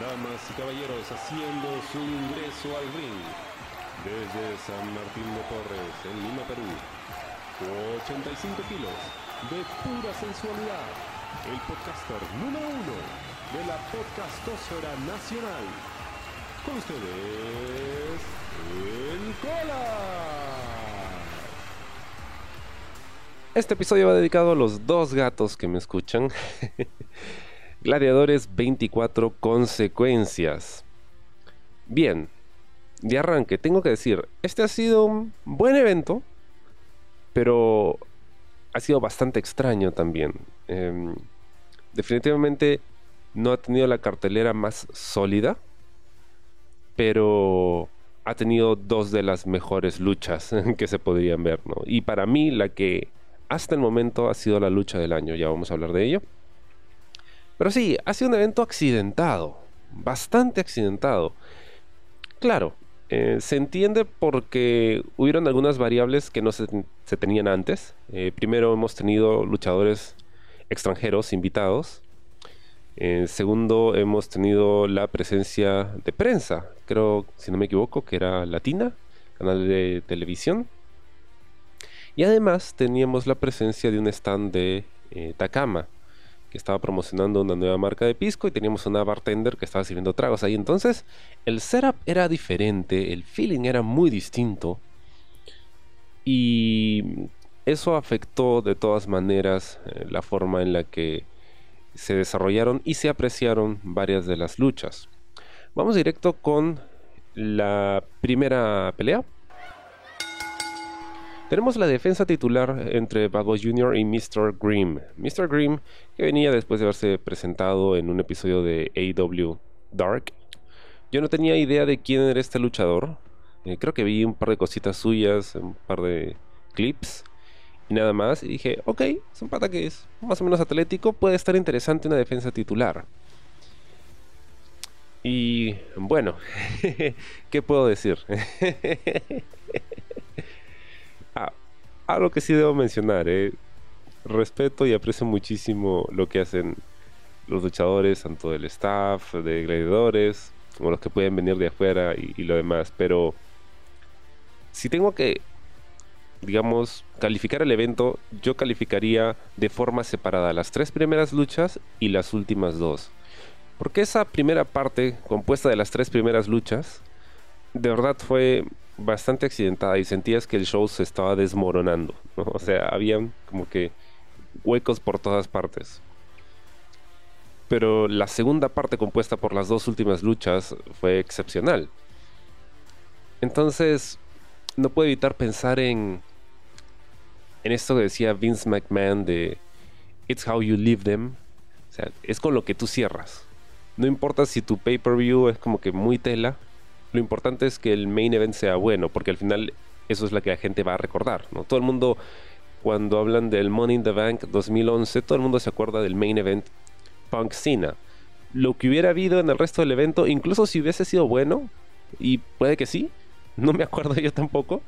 Damas y caballeros, haciendo su ingreso al ring desde San Martín de Porres, en Lima, Perú. 85 kilos de pura sensualidad. El podcaster número uno de la podcastosfera nacional. Con ustedes, el Cola. Este episodio va dedicado a los dos gatos que me escuchan. Gladiadores 24 consecuencias. Bien, de arranque tengo que decir, este ha sido un buen evento, pero ha sido bastante extraño también. Em, definitivamente no ha tenido la cartelera más sólida, pero ha tenido dos de las mejores luchas que se podrían ver, ¿no? Y para mí la que hasta el momento ha sido la lucha del año, ya vamos a hablar de ello. Pero sí, ha sido un evento accidentado, bastante accidentado. Claro, eh, se entiende porque hubieron algunas variables que no se, tenían antes. Eh, primero hemos tenido luchadores extranjeros invitados. Eh, segundo, hemos tenido la presencia de prensa, creo, si no me equivoco, que era Latina, canal de televisión. Y además teníamos la presencia de un stand de Takama, estaba promocionando una nueva marca de pisco y teníamos una bartender que estaba sirviendo tragos ahí. Entonces el setup era diferente, el feeling era muy distinto. Y eso afectó de todas maneras eh, la forma en la que se desarrollaron y se apreciaron varias de las luchas. Vamos directo con la primera pelea. Tenemos la defensa titular entre Bad Boy Jr. y Mr. Grimm. Mr. Grimm, que venía después de haberse presentado en un episodio de AW Dark. Yo no tenía idea de quién era este luchador. Eh, creo que vi un par de cositas suyas, un par de clips y nada más. Y dije, ok, es un pata que es más o menos atlético, puede estar interesante una defensa titular. Y bueno, ¿qué puedo decir? algo que sí debo mencionar, eh, respeto y aprecio muchísimo lo que hacen los luchadores, tanto del staff, de gladiadores, como los que pueden venir de afuera y, lo demás. Pero si tengo que, digamos, calificar el evento, yo calificaría de forma separada las tres primeras luchas y las últimas dos. Porque esa primera parte, compuesta de las tres primeras luchas, de verdad fue bastante accidentada y sentías que el show se estaba desmoronando. O sea, habían como que huecos por todas partes. Pero la segunda parte compuesta por las dos últimas luchas fue excepcional. Entonces, no puedo evitar pensar en, en esto que decía Vince McMahon de It's how you live them. O sea, es con lo que tú cierras. No importa si tu pay-per-view es como que muy tela, lo importante es que el main event sea bueno, porque al final eso es lo que la gente va a recordar. Todo el mundo, cuando hablan del Money in the Bank 2011, todo el mundo se acuerda del main event Punk Cena. Lo que hubiera habido en el resto del evento, incluso si hubiese sido bueno, y puede que sí, no me acuerdo yo tampoco,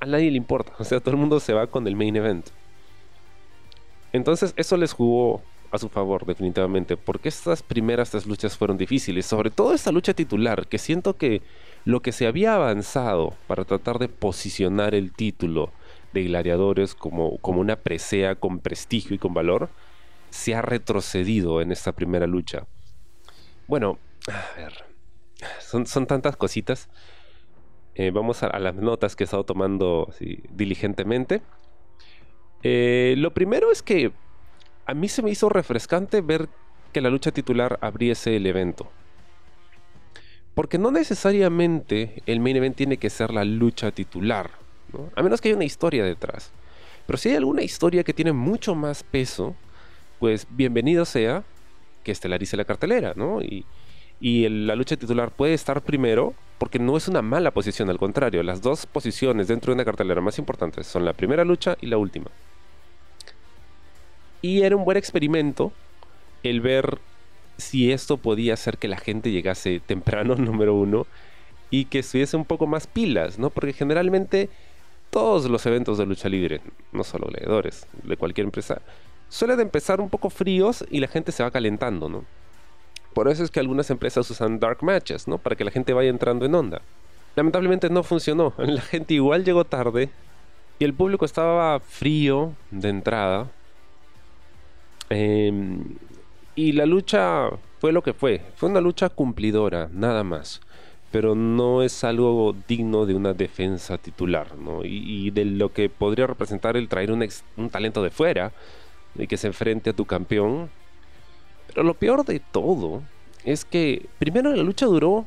a nadie le importa. O sea, todo el mundo se va con el main event. Entonces eso les jugó a su favor, definitivamente, porque estas primeras tres luchas fueron difíciles, sobre todo esta lucha titular, que siento que lo que se había avanzado para tratar de posicionar el título de Gladiadores como, como una presea con prestigio y con valor, se ha retrocedido en esta primera lucha. Bueno, a ver, son, son tantas cositas. Eh, vamos a, las notas que he estado tomando diligentemente. Eh, lo primero es que a mí se me hizo refrescante ver que la lucha titular abriese el evento. Porque no necesariamente el main event tiene que ser la lucha titular, a menos que haya una historia detrás. Pero si hay alguna historia que tiene mucho más peso, pues bienvenido sea que estelarice la cartelera, ¿no? Y, la lucha titular puede estar primero porque no es una mala posición, al contrario, las dos posiciones dentro de una cartelera más importantes son la primera lucha y la última. Y era un buen experimento el ver si esto podía hacer que la gente llegase temprano, número uno, y que estuviese un poco más pilas, ¿no? Porque generalmente todos los eventos de lucha libre, no solo leedores, de cualquier empresa, suelen empezar un poco fríos y la gente se va calentando, ¿no? Por eso es que algunas empresas usan dark matches, ¿no? Para que la gente vaya entrando en onda. Lamentablemente no funcionó. La gente igual llegó tarde y el público estaba frío de entrada. Em, y la lucha fue lo que fue. Fue una lucha cumplidora, nada más. Pero no es algo digno de una defensa titular, ¿no? Y, de lo que podría representar el traer un, un talento de fuera y que se enfrente a tu campeón. Pero lo peor de todo es que primero la lucha duró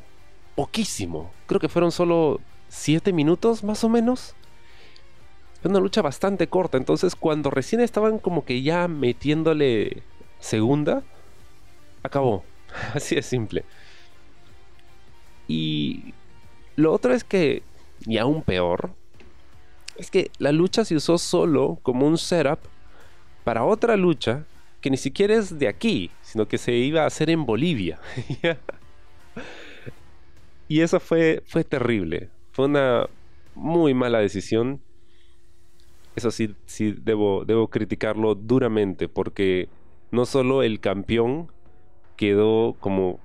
poquísimo. Creo que fueron solo 7 minutos más o menos. Fue una lucha bastante corta. Entonces cuando recién estaban como que ya metiéndole segunda, acabó. Así de simple. Y lo otro es que, y aún peor, es que la lucha se usó solo como un setup para otra lucha que ni siquiera es de aquí, sino que se iba a hacer en Bolivia. y eso fue, fue terrible. Fue una muy mala decisión. Eso sí, sí debo, debo criticarlo duramente porque no solo el campeón quedó como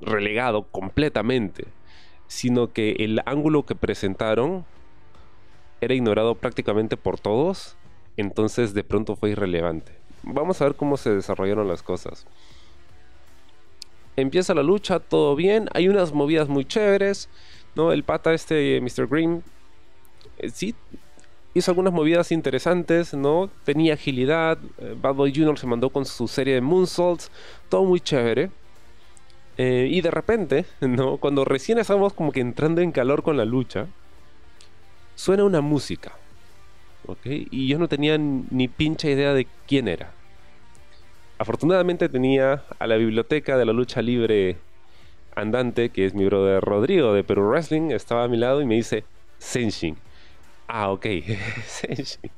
relegado completamente, sino que el ángulo que presentaron era ignorado prácticamente por todos entonces de pronto fue irrelevante. Vamos a ver cómo se desarrollaron las cosas. Empieza la lucha, todo bien, hay unas movidas muy chéveres, ¿no? El pata este, Mr. Green, eh, sí, hizo algunas movidas interesantes, ¿no? Tenía agilidad, eh, Bad Boy Jr. se mandó con su serie de moonsaults, todo muy chévere. Eh, y de repente, ¿no? Cuando recién estábamos como que entrando en calor con la lucha, suena una música. Y yo no tenía ni pincha idea de quién era. Afortunadamente tenía a la biblioteca de la lucha libre andante, que es mi brother Rodrigo de Perú Wrestling, estaba a mi lado y me dice Senshin. Ah, ok, Senshin.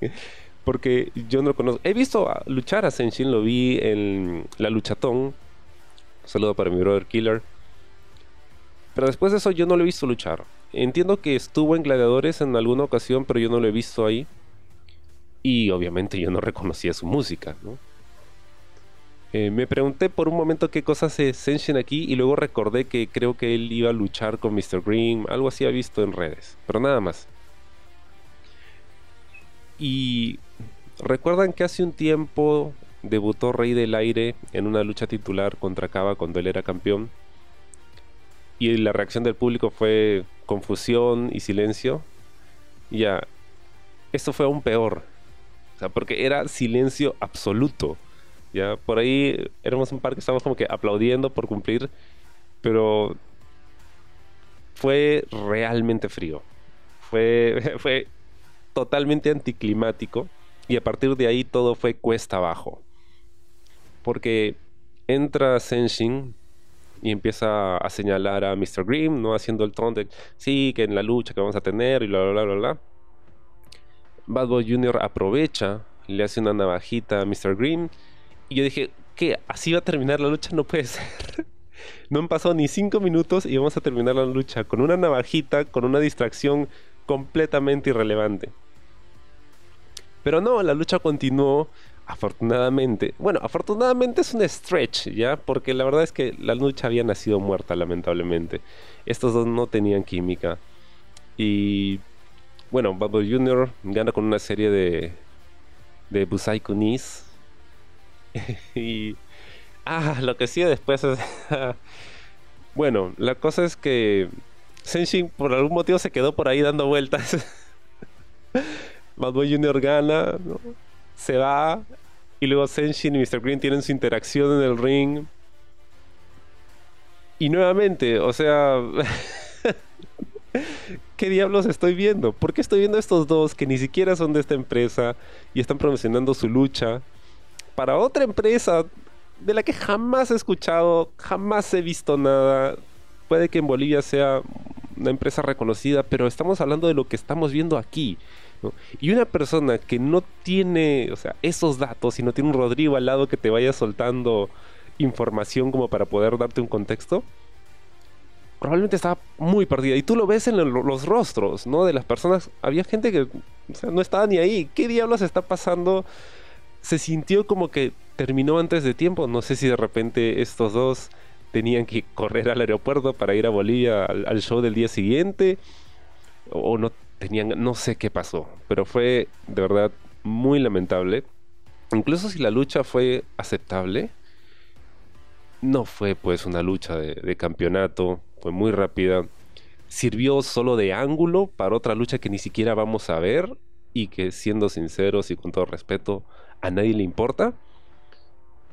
Porque yo no lo conozco. He visto luchar a Senshin, lo vi en La Luchatón. Un saludo para mi brother Killer. Pero después de eso yo no lo he visto luchar. Entiendo que estuvo en Gladiadores en alguna ocasión, pero yo no lo he visto ahí. Y obviamente yo no reconocía su música, eh, me pregunté por un momento qué cosas hace Senshin aquí y luego recordé que creo que él iba a luchar con Mr. Green, algo así ha visto en redes, pero nada más. Y recuerdan que hace un tiempo debutó Rey del Aire en una lucha titular contra Kaba cuando él era campeón. Y la reacción del público fue confusión y silencio. Ya, esto fue aún peor. O sea, porque era silencio absoluto. Ya, por ahí éramos un par que estábamos como que aplaudiendo por cumplir, pero fue realmente frío. Fue, fue totalmente anticlimático y a partir de ahí todo fue cuesta abajo. Porque entra Senshin y empieza a señalar a Mr. Grimm, ¿no? Haciendo el tono de, sí, que en la lucha que vamos a tener y bla, bla, bla, bla. Bad Boy Jr. aprovecha, le hace una navajita a Mr. Green. Y yo dije, ¿qué? ¿Así va a terminar la lucha? No puede ser. no han pasado ni cinco minutos y vamos a terminar la lucha con una navajita, con una distracción completamente irrelevante. Pero no, la lucha continuó. Afortunadamente, bueno, afortunadamente es un stretch, ¿ya? Porque la verdad es que la lucha había nacido muerta, lamentablemente. Estos dos no tenían química. Y bueno, Bubble Jr. gana con una serie de, de Busai Kunis. y. Ah, lo que sigue después es. bueno, la cosa es que. Senshin por algún motivo se quedó por ahí dando vueltas. Bad Jr. gana, se va. Y luego Senshin y Mr. Green tienen su interacción en el ring. Y nuevamente, o sea. ¿qué diablos estoy viendo? ¿Por qué estoy viendo estos dos que ni siquiera son de esta empresa y están promocionando su lucha para otra empresa de la que jamás he escuchado, jamás he visto nada? Puede que en Bolivia sea una empresa reconocida, pero estamos hablando de lo que estamos viendo aquí. Y una persona que no tiene, o sea, esos datos y no tiene un Rodrigo al lado que te vaya soltando información como para poder darte un contexto, probablemente estaba muy perdida. Y tú lo ves en los rostros, ¿no? De las personas. Había gente que no estaba ni ahí. ¿Qué diablos está pasando? se sintió como que terminó antes de tiempo. No sé si de repente estos dos tenían que correr al aeropuerto para ir a Bolivia al, show del día siguiente. O no tenían, no sé qué pasó. Pero fue de verdad muy lamentable. Incluso si la lucha fue aceptable, no fue pues una lucha de, campeonato, fue muy rápida. Sirvió solo de ángulo para otra lucha que ni siquiera vamos a ver y que siendo sinceros y con todo respeto, a nadie le importa.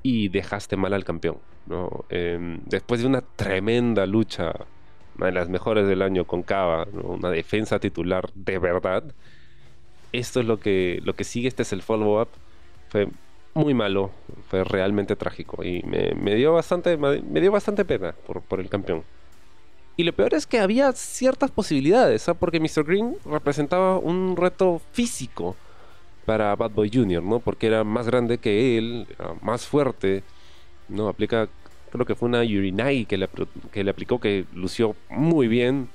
Y dejaste mal al campeón. ¿no? Em, después de una tremenda lucha, una de las mejores del año con Cava, una defensa titular de verdad, esto es lo que, lo que sigue, este es el follow-up. Fue muy malo, fue realmente trágico y me, dio, bastante, me dio bastante pena por, el campeón. Y lo peor es que había ciertas posibilidades, ¿ah? porque Mr. Green representaba un reto físico para Bad Boy Jr., ¿no? Porque era más grande que él, más fuerte, ¿no? Aplica, creo que fue una Urinai que le, que le aplicó que lució muy bien,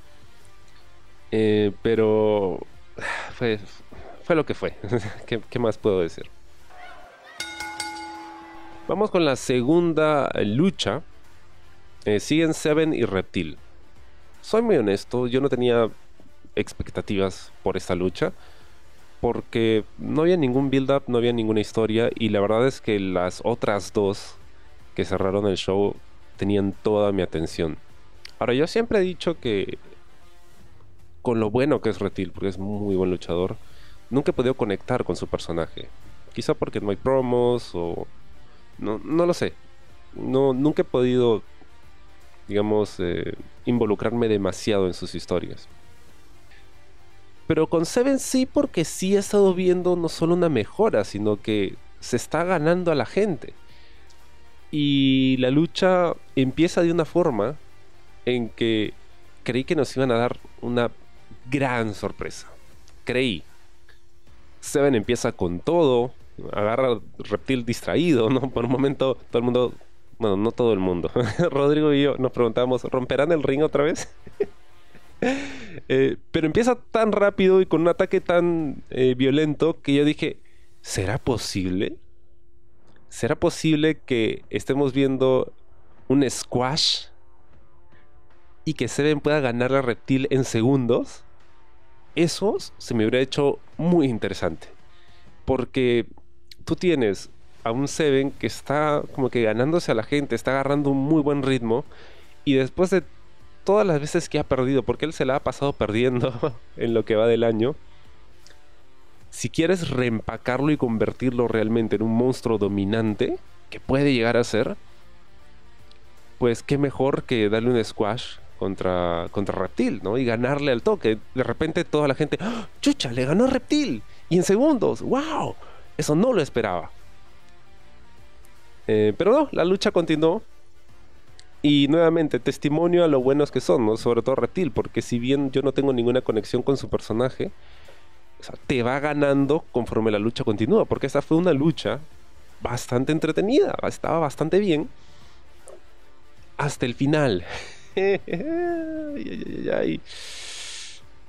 eh, pero fue, fue lo que fue. ¿Qué más puedo decir? Vamos con la segunda lucha. Eh, siguen Seven y Reptil. Soy muy honesto, yo no tenía expectativas por esta lucha. Porque no había ningún build-up, no había ninguna historia. Y la verdad es que las otras dos que cerraron el show tenían toda mi atención. Ahora, yo siempre he dicho que con lo bueno que es Reptil, porque es muy buen luchador, nunca he podido conectar con su personaje. Quizá porque no hay promos o no, no lo sé. No, nunca he podido, digamos, eh, involucrarme demasiado en sus historias. Pero con Seven sí, porque sí he estado viendo no solo una mejora, sino que se está ganando a la gente. Y la lucha empieza de una forma en que creí que nos iban a dar una gran sorpresa. Creí. Seven empieza con todo, agarra reptil distraído, ¿no? Por un momento todo el mundo, bueno, no todo el mundo, Rodrigo y yo nos preguntamos, ¿romperán el ring otra vez? Eh, pero empieza tan rápido y con un ataque tan eh, violento que yo dije, ¿será posible? ¿Será posible que estemos viendo un squash y que Seven pueda ganar a Reptil en segundos? Eso se me hubiera hecho muy interesante. Porque tú tienes a un Seven que está como que ganándose a la gente, está agarrando un muy buen ritmo y después de todas las veces que ha perdido, porque él se la ha pasado perdiendo en lo que va del año, si quieres reempacarlo y convertirlo realmente en un monstruo dominante, que puede llegar a ser, pues qué mejor que darle un squash contra, contra Reptil, ¿no? Y ganarle al toque. De repente toda la gente, ¡Ah! ¡chucha! Le ganó a Reptil. Y en segundos, ¡wow! Eso no lo esperaba. Eh, pero no, la lucha continuó. Y nuevamente, testimonio a lo buenos que son, ¿no? sobre todo Reptil, porque si bien yo no tengo ninguna conexión con su personaje, te va ganando conforme la lucha continúa, porque esa fue una lucha bastante entretenida, estaba bastante bien, hasta el final.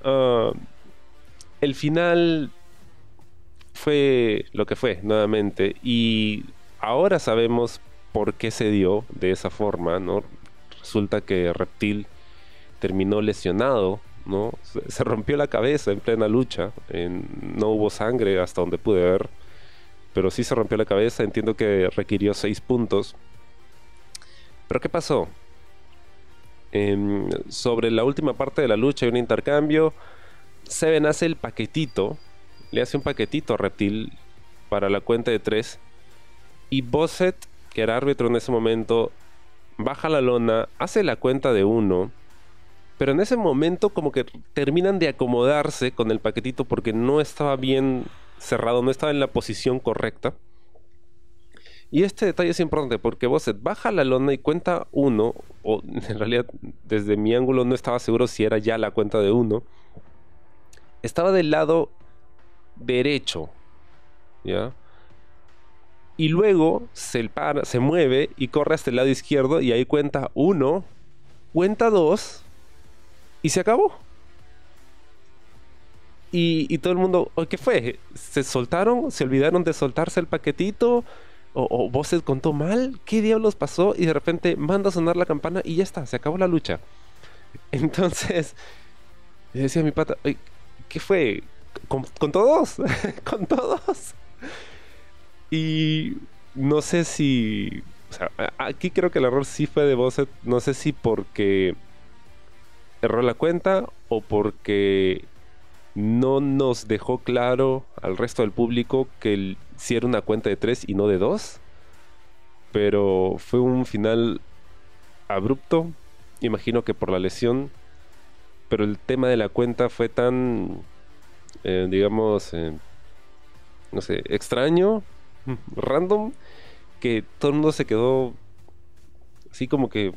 Ah, el final fue lo que fue nuevamente y ahora sabemos por qué se dio de esa forma, ¿no? Resulta que Reptil terminó lesionado, ¿no? Se, rompió la cabeza en plena lucha, no hubo sangre hasta donde pude ver, pero sí se rompió la cabeza, entiendo que requirió seis puntos. Pero ¿qué pasó? Em, sobre la última parte de la lucha hay un intercambio, Seven hace el paquetito le hace un paquetito a Reptil para la cuenta de tres. Y Bosset, que era árbitro en ese momento, baja la lona, hace la cuenta de uno. Pero en ese momento como que terminan de acomodarse con el paquetito porque no estaba bien cerrado, no estaba en la posición correcta. Y este detalle es importante porque Bosset baja la lona y cuenta uno, o en realidad desde mi ángulo no estaba seguro si era ya la cuenta de uno. Estaba del lado derecho. ¿Ya? Y luego se, para, se mueve y corre hasta el lado izquierdo y ahí cuenta uno, cuenta dos y se acabó. Y, todo el mundo, ¿qué fue? ¿Se soltaron? ¿Se olvidaron de soltarse el paquetito? ¿O, o vos se contó mal? ¿Qué diablos pasó? Y de repente manda a sonar la campana y ya está, se acabó la lucha. Entonces, le decía mi pata, ¿qué fue? ¿Con, todos? ¿Con todos? Y no sé si... O sea, aquí creo que el error sí fue de Bosset. No sé si porque erró la cuenta o porque no nos dejó claro al resto del público que si era una cuenta de tres y no de dos. Pero fue un final abrupto. Imagino que por la lesión. Pero el tema de la cuenta fue tan, eh, digamos, eh, no sé, extraño, random, que todo el mundo se quedó así como que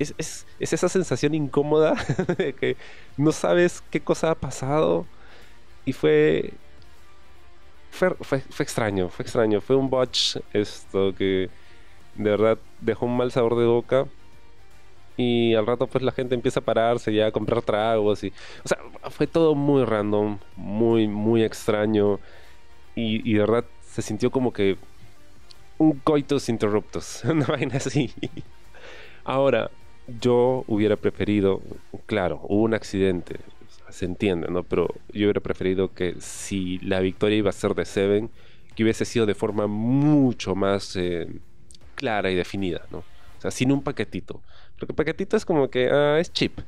es, es, esa sensación incómoda de que no sabes qué cosa ha pasado. Y fue, fue, fue, extraño, fue extraño. Fue un botch esto que de verdad dejó un mal sabor de boca. Y al rato pues la gente empieza a pararse ya a comprar tragos. Y, o sea, fue todo muy random, muy, muy extraño. Y, de verdad se sintió como que un coitus interruptus, una vaina así. Ahora, yo hubiera preferido, claro, hubo un accidente, se entiende, ¿no? Pero yo hubiera preferido que si la victoria iba a ser de Seven, que hubiese sido de forma mucho más eh, clara y definida, ¿no? O sea, sin un paquetito. Porque paquetito es como que ah, es chip.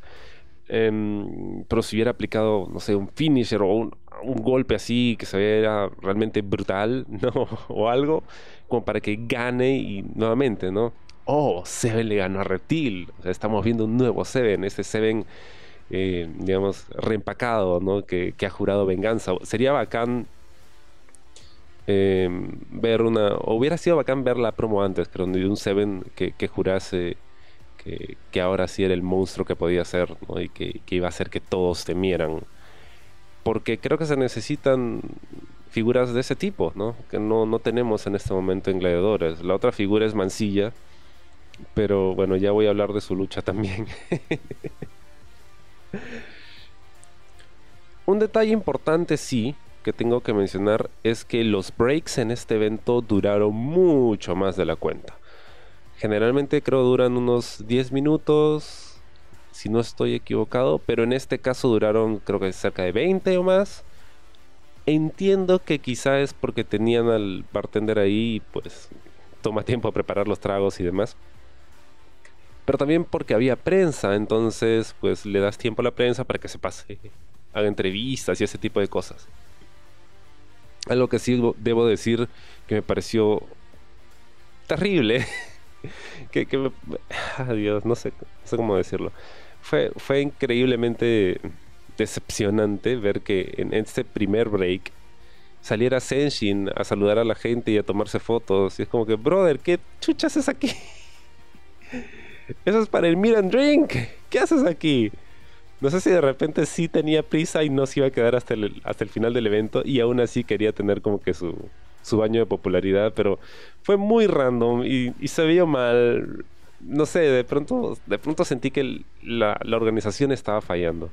Em, pero si hubiera aplicado, no sé, un finisher o un, un golpe así que se viera realmente brutal, ¿no? o algo, como para que gane y nuevamente, ¿no? Oh, Seven le ganó a Reptil. Estamos viendo un nuevo Seven, este Seven, eh, digamos, reempacado, ¿no? Que, ha jurado venganza. Sería bacán em, ver una. Hubiera sido bacán ver la promo antes, pero de un Seven que, jurase que, ahora sí era el monstruo que podía ser, ¿no? Y que, iba a hacer que todos temieran. Porque creo que se necesitan figuras de ese tipo, ¿no? Que no, no tenemos en este momento en Gladiadores. La otra figura es Mansilla pero bueno, ya voy a hablar de su lucha también. Un detalle importante sí que tengo que mencionar es que los breaks en este evento duraron mucho más de la cuenta. Generalmente creo duran unos 10 minutos, si no estoy equivocado, pero en este caso duraron creo que cerca de 20 o más. Entiendo que quizá es porque tenían al bartender ahí pues toma tiempo a preparar los tragos y demás pero también porque había prensa, entonces pues le das tiempo a la prensa para que se pase, haga entrevistas y ese tipo de cosas. Algo que sí debo decir que me pareció terrible, que, que adiós, no sé, no sé cómo decirlo. Fue, fue increíblemente decepcionante ver que en este primer break saliera Senshin a saludar a la gente y a tomarse fotos. Y es como que, brother, ¿qué chuchas es aquí? Eso es para el meet and drink. ¿Qué haces aquí? No sé si de repente sí tenía prisa y no se iba a quedar hasta el, hasta el final del evento y aún así quería tener como que su, su baño de popularidad, pero fue muy random y, se vio mal. No sé, de pronto, de pronto sentí que la, la organización estaba fallando.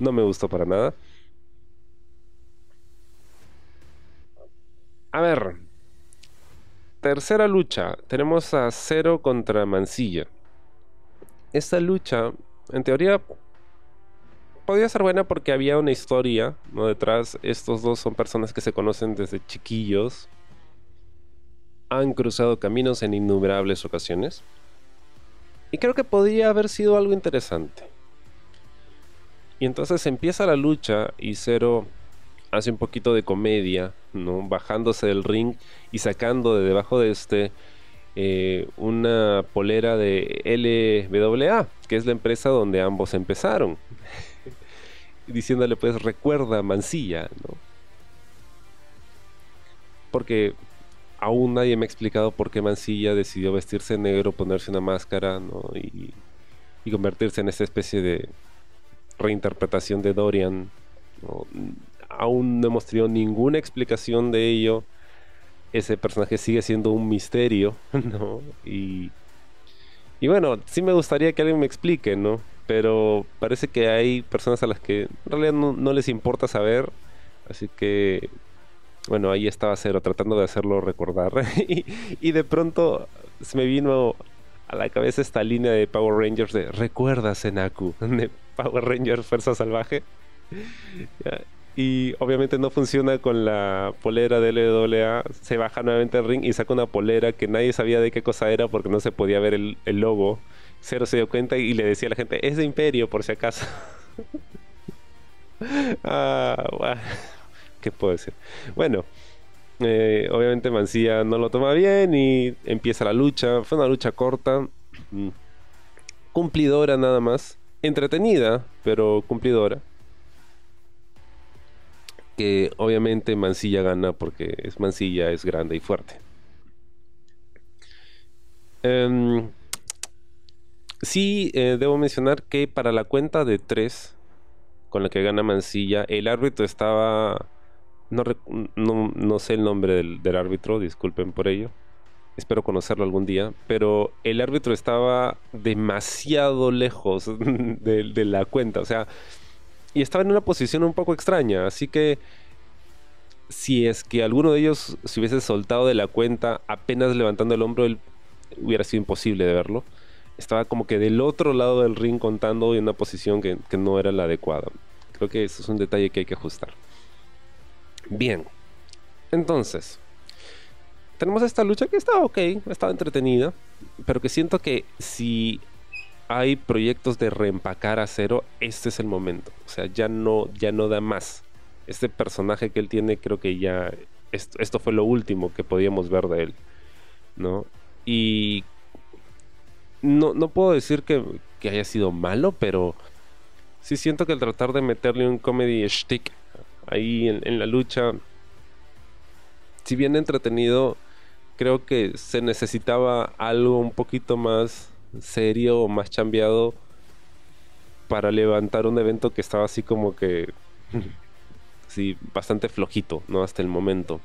No me gustó para nada. A ver. Tercera lucha. Tenemos a Cero contra Mansilla esta lucha, en teoría, podía ser buena porque había una historia ¿no? detrás. Estos dos son personas que se conocen desde chiquillos. Han cruzado caminos en innumerables ocasiones. Y creo que podría haber sido algo interesante. Y entonces empieza la lucha y Zero hace un poquito de comedia, ¿no? Bajándose del ring y sacando de debajo de este eh, una polera de LWA, que es la empresa donde ambos empezaron. Diciéndole pues recuerda Mansilla, ¿no? Porque aún nadie me ha explicado por qué Mansilla decidió vestirse negro, ponerse una máscara, Y, convertirse en esa especie de reinterpretación de Dorian. Aún no hemos tenido ninguna explicación de ello ese personaje sigue siendo un misterio, ¿no? Y, y bueno, sí me gustaría que alguien me explique, ¿no? pero parece que hay personas a las que en realidad no, les importa saber. Así que, bueno, ahí estaba Cero tratando de hacerlo recordar. y, de pronto se me vino a la cabeza esta línea de Power Rangers de Recuerda Senaku, de Power Rangers Fuerza Salvaje. Y obviamente no funciona con la polera de LWA. Se baja nuevamente el ring y saca una polera que nadie sabía de qué cosa era porque no se podía ver el, logo. Cero se dio cuenta y le decía a la gente, es de Imperio por si acaso. ah, ¿Qué puedo decir? Bueno, eh, obviamente Mancilla no lo toma bien y empieza la lucha. Fue una lucha corta, mm, cumplidora nada más. Entretenida, pero cumplidora que obviamente Mancilla gana porque es Mancilla, es grande y fuerte. Em, sí, eh, debo mencionar que para la cuenta de 3 con la que gana Mancilla, el árbitro estaba... No, no, sé el nombre del, árbitro, disculpen por ello. Espero conocerlo algún día. Pero el árbitro estaba demasiado lejos de, de la cuenta. O sea, y estaba en una posición un poco extraña, así que si es que alguno de ellos se hubiese soltado de la cuenta apenas levantando el hombro, él hubiera sido imposible de verlo. Estaba como que del otro lado del ring contando en una posición que, no era la adecuada. Creo que eso es un detalle que hay que ajustar. Bien, entonces, tenemos esta lucha que está ok, está entretenida, pero que siento que si hay proyectos de reempacar a cero, este es el momento. O sea, ya no, ya no da más. Este personaje que él tiene, creo que ya. Esto, fue lo último que podíamos ver de él. ¿No? Y. No, no puedo decir que, haya sido malo, pero. Sí siento que el tratar de meterle un comedy stick ahí en, en la lucha. Si bien entretenido, creo que se necesitaba algo un poquito más serio o más chambeado para levantar un evento que estaba así como que sí, bastante flojito, ¿no? Hasta el momento.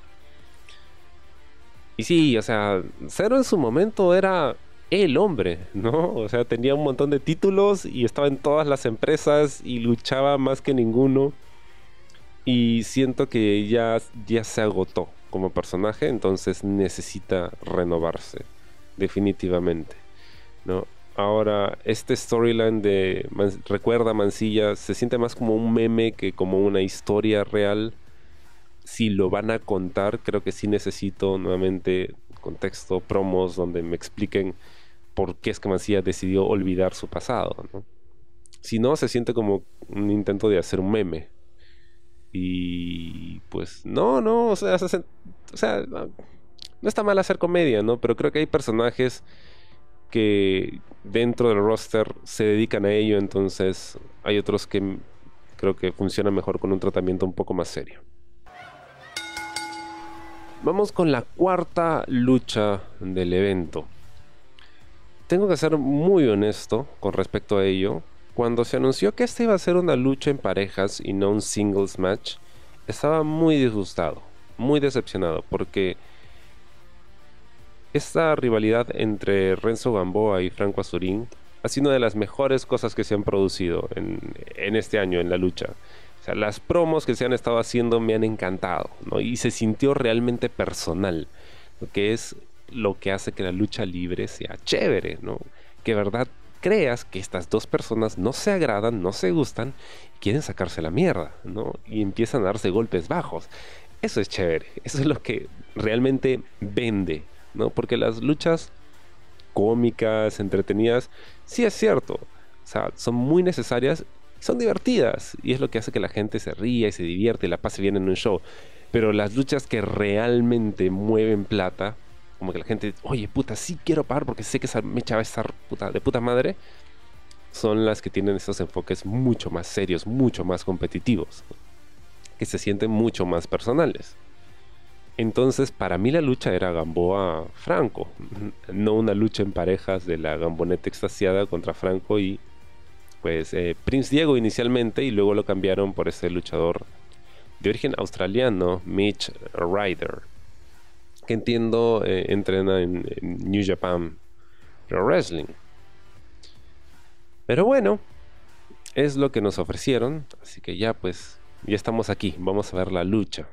Y sí, o sea, Cero en su momento era el hombre, ¿no? O sea, tenía un montón de títulos y estaba en todas las empresas y luchaba más que ninguno. Y siento que ya, ya se agotó como personaje, entonces necesita renovarse, definitivamente. ¿No? Ahora, este storyline de Recuerda Mancilla se siente más como un meme que como una historia real. Si lo van a contar, creo que sí necesito nuevamente contexto, promos, donde me expliquen por qué es que Mancilla decidió olvidar su pasado. Si no, se siente como un intento de hacer un meme. Y pues no, no, o sea, o sea no está mal hacer comedia, ¿no? Pero creo que hay personajes que dentro del roster se dedican a ello, entonces hay otros que creo que funcionan mejor con un tratamiento un poco más serio. Vamos con la cuarta lucha del evento. Tengo que ser muy honesto con respecto a ello. Cuando se anunció que esta iba a ser una lucha en parejas y no un singles match, estaba muy disgustado, muy decepcionado, porque esta rivalidad entre Renzo Gamboa y Franco Azurín ha sido una de las mejores cosas que se han producido en, este año en la lucha. O sea, las promos que se han estado haciendo me han encantado, ¿no? Y se sintió realmente personal, lo que es lo que hace que la lucha libre sea chévere, ¿no? Que verdad creas que estas dos personas no se agradan, no se gustan, y quieren sacarse la mierda, ¿no? Y empiezan a darse golpes bajos. Eso es chévere, eso es lo que realmente vende ¿no? Porque las luchas cómicas, entretenidas, sí es cierto. O sea, son muy necesarias son divertidas. Y es lo que hace que la gente se ría y se divierte y la pase bien en un show. Pero las luchas que realmente mueven plata, como que la gente, oye, puta, sí quiero pagar porque sé que esa mecha va a estar puta, de puta madre, son las que tienen estos enfoques mucho más serios, mucho más competitivos, que se sienten mucho más personales. Entonces, para mí la lucha era Gamboa Franco, no una lucha en parejas de la Gamboneta extasiada contra Franco y pues eh, Prince Diego inicialmente y luego lo cambiaron por ese luchador de origen australiano, Mitch Ryder, que entiendo eh, entrena en, New Japan Pro Wrestling. Pero bueno, Es lo que nos ofrecieron, así que ya pues, ya estamos aquí, vamos a ver la lucha.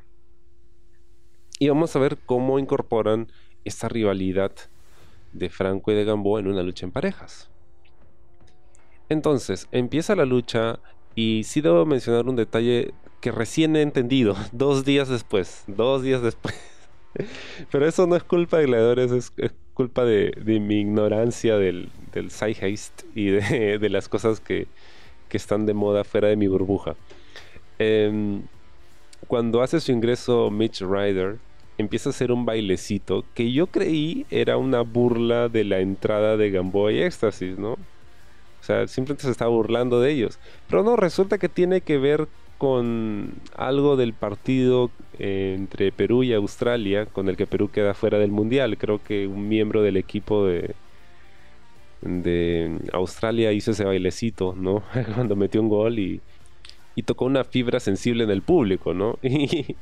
Y vamos a ver cómo incorporan esta rivalidad de Franco y de Gamboa en una lucha en parejas. Entonces, empieza la lucha y sí debo mencionar un detalle que recién he entendido, dos días después, dos días después. Pero eso no es culpa de gladiadores, es, culpa de, mi ignorancia del, del y de, las cosas que, están de moda fuera de mi burbuja. Em, cuando hace su ingreso Mitch Ryder, empieza a hacer un bailecito que yo creí era una burla de la entrada de Gamboa y Éxtasis, ¿no? O sea, simplemente se estaba burlando de ellos. Pero no, resulta que tiene que ver con algo del partido eh, entre Perú y Australia, con el que Perú queda fuera del Mundial. Creo que un miembro del equipo de Australia hizo ese bailecito, ¿no? Cuando metió un gol y, y, tocó una fibra sensible en el público, ¿no?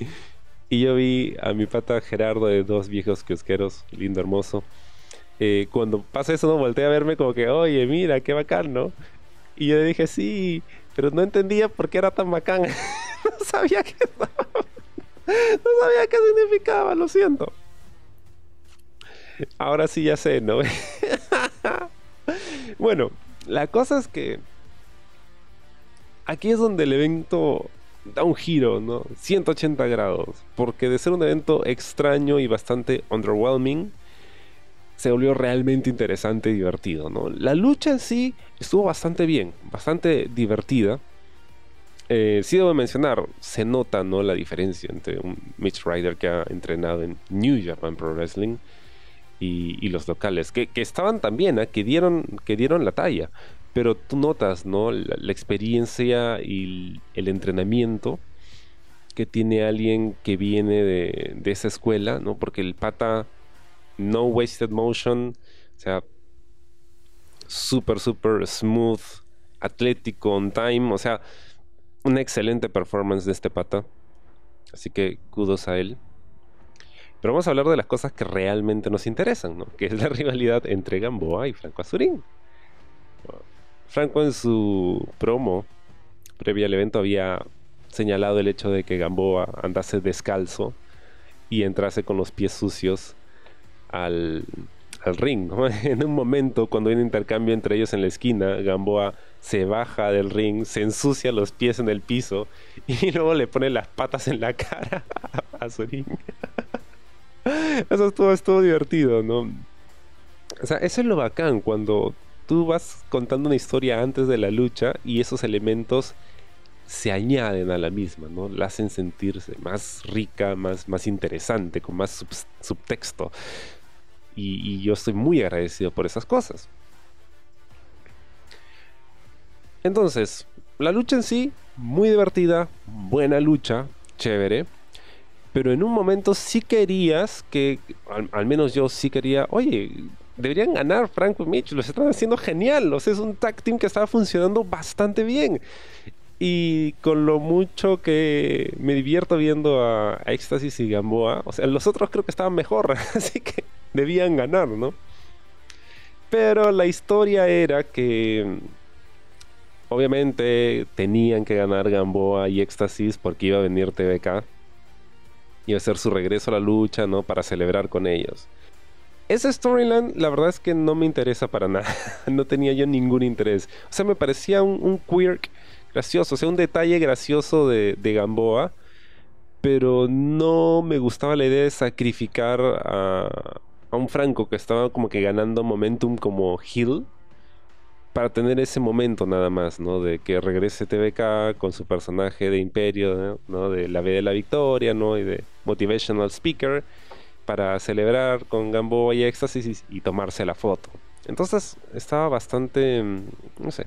Y, yo vi a mi pata Gerardo de dos viejos kiosqueros, lindo, hermoso eh, cuando pasa eso, no volteé a verme como que, oye, mira, qué bacán, ¿no? Y yo dije, sí, pero no entendía por qué era tan bacán. no sabía qué No sabía qué significaba, lo siento. Ahora sí ya sé, ¿no? bueno, la cosa es que aquí es donde el evento da un giro, ¿no? 180 grados. Porque de ser un evento extraño y bastante underwhelming, se volvió realmente interesante y divertido. La lucha en sí estuvo bastante bien, bastante divertida. Eh, sí debo mencionar, se nota ¿no? la diferencia entre un Mitch Ryder que ha entrenado en New Japan Pro Wrestling y, los locales, que, estaban también, ¿eh? que, dieron, que dieron la talla. Pero tú notas ¿no? la, experiencia y el, entrenamiento que tiene alguien que viene de, esa escuela, ¿no? porque el pata no wasted motion, o sea, super, super smooth, atlético, on time, o sea, una excelente performance de este pata. Así que kudos a él. Pero vamos a hablar de las cosas que realmente nos interesan, ¿no? Que es la rivalidad entre Gamboa y Franco Azurín. Franco en su promo previa al evento había señalado el hecho de que Gamboa andase descalzo y entrase con los pies sucios al, ring. En un momento, cuando hay un intercambio entre ellos en la esquina, Gamboa se baja del ring, se ensucia los pies en el piso y luego le pone las patas en la cara a ring Eso estuvo, estuvo divertido, ¿no? O sea, eso es lo bacán cuando tú vas contando una historia antes de la lucha y esos elementos se añaden a la misma, ¿no? La hacen sentirse más rica, más, más interesante, con más subtexto y, yo estoy muy agradecido por esas cosas. Entonces, la lucha en sí, muy divertida, buena lucha, chévere. Pero en un momento sí querías que, al, menos yo sí quería, oye, deberían ganar Franco y Mitch, lo están haciendo genial. O sea, es un tag team que estaba funcionando bastante bien. Y con lo mucho que me divierto viendo a, Éxtasis y Gamboa, o sea, los otros creo que estaban mejor. Así que debían ganar, ¿no? Pero la historia era que obviamente tenían que ganar Gamboa y Éxtasis porque iba a venir TVK. A ser su regreso a la lucha, ¿no? Para celebrar con ellos. Ese storyline, la verdad es que no me interesa para nada. no tenía yo ningún interés. O sea, me parecía un, quirk gracioso, o sea, un detalle gracioso de, Gamboa. Pero no me gustaba la idea de sacrificar a, a un Franco que estaba como que ganando momentum como Hill para tener ese momento nada más, ¿no? De que regrese TVK con su personaje de Imperio, ¿no? De la V de la Victoria, ¿no? Y de Motivational Speaker para celebrar con Gamboa y Éxtasis y, tomarse la foto. Entonces estaba bastante, mm, no sé,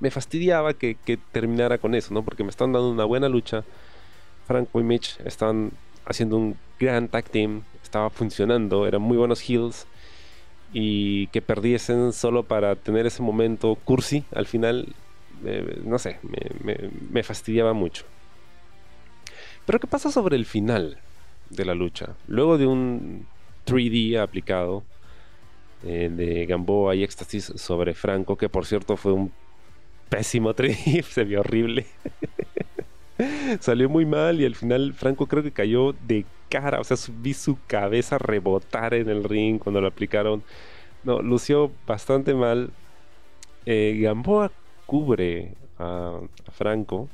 me fastidiaba que, terminara con eso, ¿no? Porque me están dando una buena lucha. Franco y Mitch están haciendo un gran tag team, estaba funcionando, eran muy buenos heels y que perdiesen solo para tener ese momento cursi al final, no sé, me, fastidiaba mucho. Pero ¿qué pasa sobre el final de la lucha? Luego de un 3D aplicado eh, de Gamboa y Éxtasis sobre Franco, que por cierto fue un pésimo trip, se vio horrible. Salió muy mal y al final Franco creo que cayó de cara, o sea, vi su cabeza rebotar en el ring cuando lo aplicaron. No, lució bastante mal. Eh, Gamboa cubre a, Franco,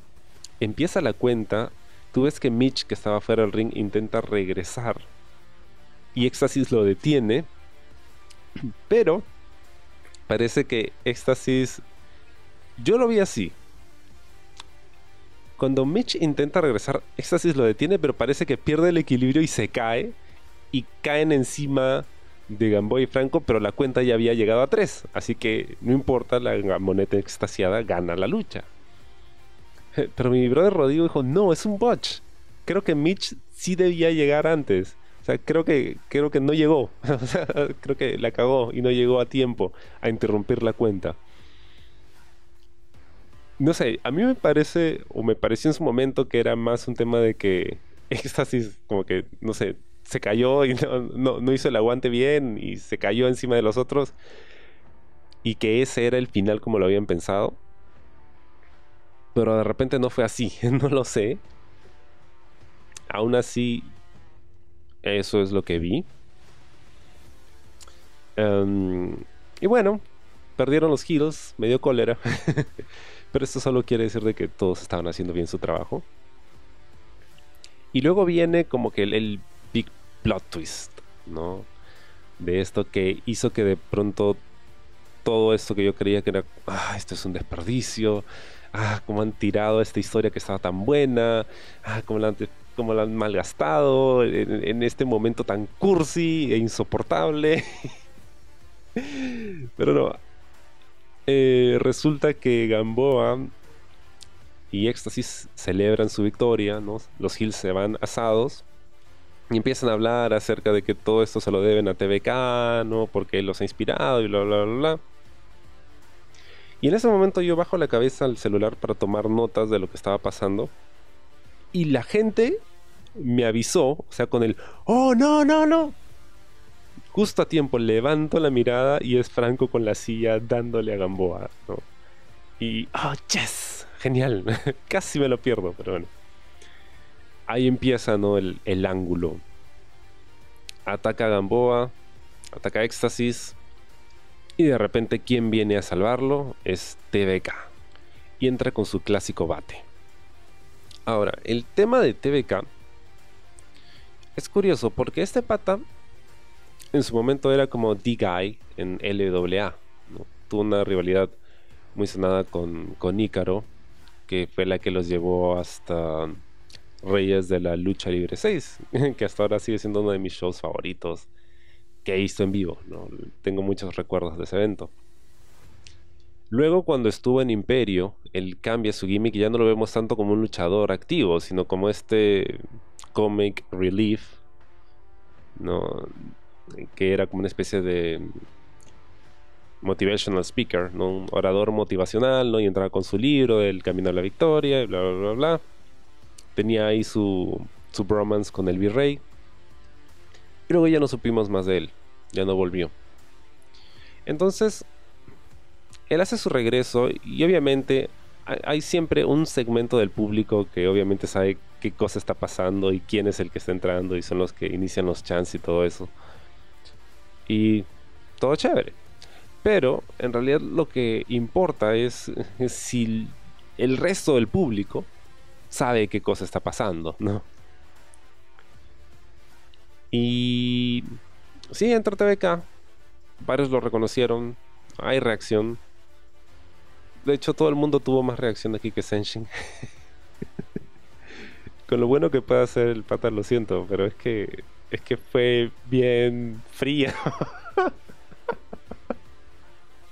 empieza la cuenta, tú ves que Mitch, que estaba fuera del ring, intenta regresar y Éxtasis lo detiene, pero parece que Éxtasis, yo lo vi así, cuando Mitch intenta regresar, Éxtasis lo detiene, pero parece que pierde el equilibrio y se cae. Y caen encima de Gamboa y Franco, pero la cuenta ya había llegado a 3. Así que no importa, la moneta extasiada gana la lucha. Pero mi brother Rodrigo dijo, no, es un botch. Creo que Mitch sí debía llegar antes. O sea, creo que, creo que no llegó. creo que la cagó y no llegó a tiempo a interrumpir la cuenta no sé, a mí me parece, o me pareció en su momento que era más un tema de que Éxtasis, como que, no sé, se cayó y no, no, hizo el aguante bien y se cayó encima de los otros. Y que ese era el final como lo habían pensado. Pero de repente no fue así, no lo sé. Aún así, eso es lo que vi. Em, y bueno, perdieron los Heels, me dio cólera. Pero esto solo quiere decir de que todos estaban haciendo bien su trabajo. Y luego viene como que el, big plot twist, ¿no? De esto que hizo que de pronto todo esto que yo creía que era, ah, esto es un desperdicio, ah, cómo han tirado esta historia que estaba tan buena, ah, cómo la han, malgastado en, este momento tan cursi e insoportable. Pero no, eh, resulta que Gamboa y Éxtasis celebran su victoria. Los Hills se van asados y empiezan a hablar acerca de que todo esto se lo deben a TVK, ¿no? Porque él los ha inspirado y bla, bla, bla, bla. Y en ese momento yo bajo la cabeza al celular para tomar notas de lo que estaba pasando. Y la gente me avisó, o sea, con el, oh, no, no, no, Justo a tiempo levanto la mirada y es Franco con la silla dándole a Gamboa. Y, oh, yes, genial. Casi me lo pierdo, pero bueno. Ahí empieza, ¿no? El, el ángulo. Ataca Gamboa, ataca Éxtasis. Y de repente, ¿quién viene a salvarlo? Es TVK. Y entra con su clásico bate. Ahora, el tema de TVK es curioso porque este pata en su momento era como D-Guy en LWA. Tuvo una rivalidad muy sonada con, con Ícaro, que fue la que los llevó hasta Reyes de la Lucha Libre 6, que hasta ahora sigue siendo uno de mis shows favoritos que he visto en vivo. Tengo muchos recuerdos de ese evento. Luego, cuando estuvo en Imperio, él cambia su gimmick y ya no lo vemos tanto como un luchador activo, sino como este comic relief. ¿no? que era como una especie de motivational speaker, ¿no? un orador motivacional, ¿no? y entraba con su libro, El Camino a la Victoria, y bla, bla, bla, bla. Tenía ahí su, su bromance con el virrey. Y luego ya no supimos más de él, ya no volvió. Entonces, él hace su regreso y obviamente hay siempre un segmento del público que obviamente sabe qué cosa está pasando y quién es el que está entrando y son los que inician los chants y todo eso y todo chévere. Pero en realidad lo que importa es, si el resto del público sabe qué cosa está pasando, ¿no? Y sí, entró TVK. Varios lo reconocieron. Hay reacción. De hecho, todo el mundo tuvo más reacción aquí que Senshin. Con lo bueno que puede hacer el pata, lo siento, pero es que es que fue bien fría.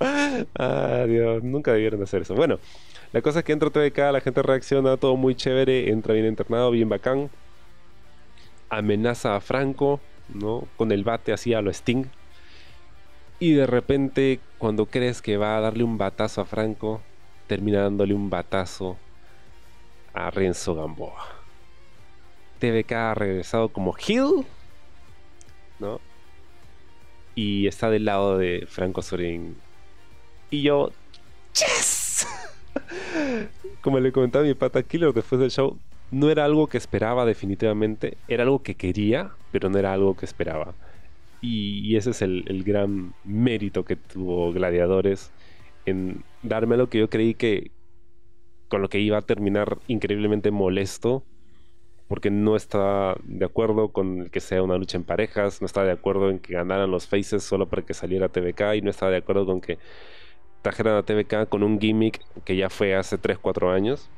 ah, Dios, nunca debieron hacer eso. Bueno, la cosa es que entra TVK, la gente reacciona, todo muy chévere, entra bien internado, bien bacán. Amenaza a Franco, ¿no? Con el bate así a lo Sting. Y de repente, cuando crees que va a darle un batazo a Franco, termina dándole un batazo a Renzo Gamboa. TVK ha regresado como Hill y está del lado de Franco Sorín. Y yo, ¡Yes! Como le comentaba mi pata Killer después del show, no era algo que esperaba definitivamente, era algo que quería, pero no era algo que esperaba. Y, ese es el, gran mérito que tuvo Gladiadores en darme lo que yo creí que con lo que iba a terminar increíblemente molesto porque no está de acuerdo con que sea una lucha en parejas, no está de acuerdo en que ganaran los faces solo para que saliera TVK y no está de acuerdo con que trajeran a TVK con un gimmick que ya fue hace 3-4 años.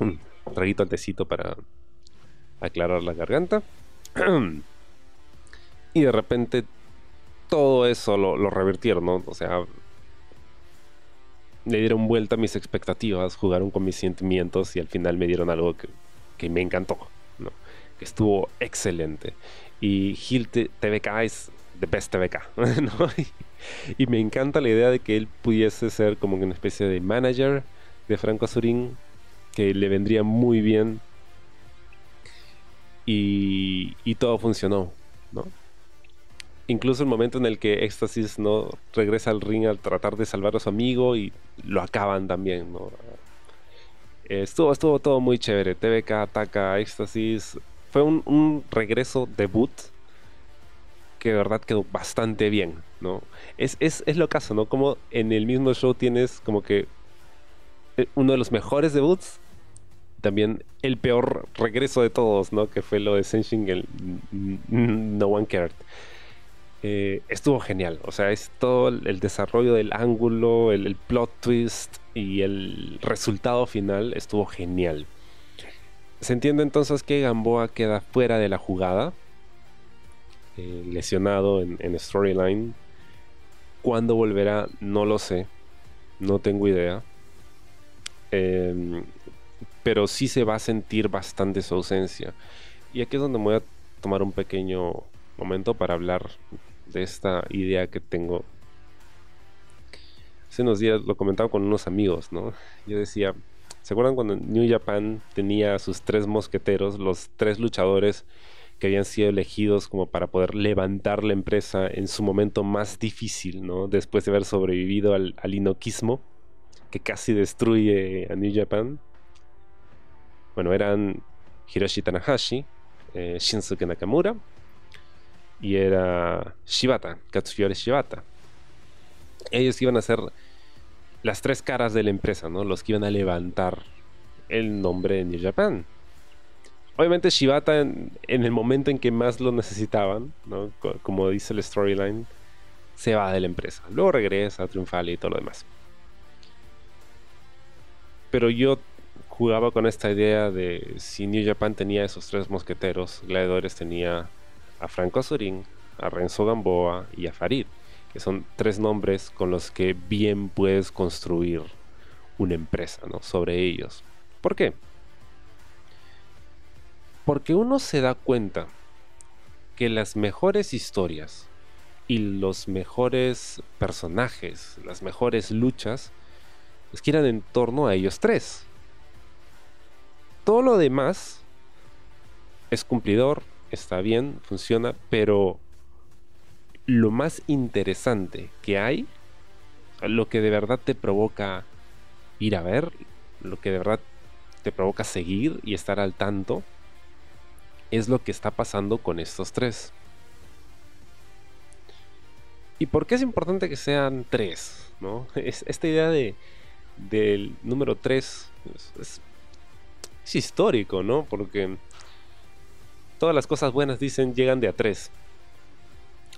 Un traguito al para aclarar la garganta. y de repente todo eso lo, lo revirtieron, ¿no? O sea, le dieron vuelta a mis expectativas, jugaron con mis sentimientos y al final me dieron algo que, que me encantó, ¿no? Que estuvo excelente. Y Gil TVK es the best TVK, ¿no? Y, me encanta la idea de que él pudiese ser como una especie de manager de Franco Azurín, le vendría muy bien. Y, todo funcionó, ¿no? incluso el momento en el que Éxtasis no regresa al ring al tratar de salvar a su amigo y lo acaban también, ¿no? estuvo, estuvo todo muy chévere. TVK ataca a Éxtasis. Fue un, regreso debut que de verdad quedó bastante bien, ¿no? Es, es, es lo caso, ¿no? Como en el mismo show tienes como que eh, uno de los mejores debuts, también el peor regreso de todos, ¿no? Que fue lo de Senshin, el No One Cared. Eh, estuvo genial. O sea, es todo el desarrollo del ángulo, el, plot twist y el resultado final estuvo genial. Se entiende entonces que Gamboa queda fuera de la jugada, eh, lesionado en, storyline. ¿Cuándo volverá? No lo sé, no tengo idea. Em, pero sí se va a sentir bastante su ausencia. Y aquí es donde me voy a tomar un pequeño momento para hablar de esta idea que tengo. Hace unos días lo comentaba con unos amigos, ¿no? Yo decía, ¿se acuerdan cuando New Japan tenía sus tres mosqueteros, los tres luchadores que habían sido elegidos como para poder levantar la empresa en su momento más difícil, ¿no? Después de haber sobrevivido al, al inoquismo que casi destruye a New Japan. Bueno, eran Hiroshi Tanahashi, eh, Shinsuke Nakamura y era Shibata, Katsuyori Shibata. Ellos iban a ser las tres caras de la empresa, ¿no? Los que iban a levantar el nombre de New Japan. Obviamente Shibata en, el momento en que más lo necesitaban, ¿no? Como dice el storyline, se va de la empresa. Luego regresa, triunfal y todo lo demás. Pero yo jugaba con esta idea de si New Japan tenía esos tres mosqueteros, Gladiadores tenía a Franco Azurín, a Renzo Gamboa y a Farid, que son tres nombres con los que bien puedes construir una empresa ¿no? sobre ellos. ¿Por qué? Porque uno se da cuenta que las mejores historias y los mejores personajes, las mejores luchas, pues giran en torno a ellos tres. Todo lo demás es cumplidor, está bien, funciona, pero lo más interesante que hay, lo que de verdad te provoca ir a ver, lo que de verdad te provoca seguir y estar al tanto, es lo que está pasando con estos tres. ¿Y por qué es importante que sean tres? ¿no? Es, esta idea de, del número tres es, es histórico, ¿no? Porque todas las cosas buenas dicen llegan de a tres.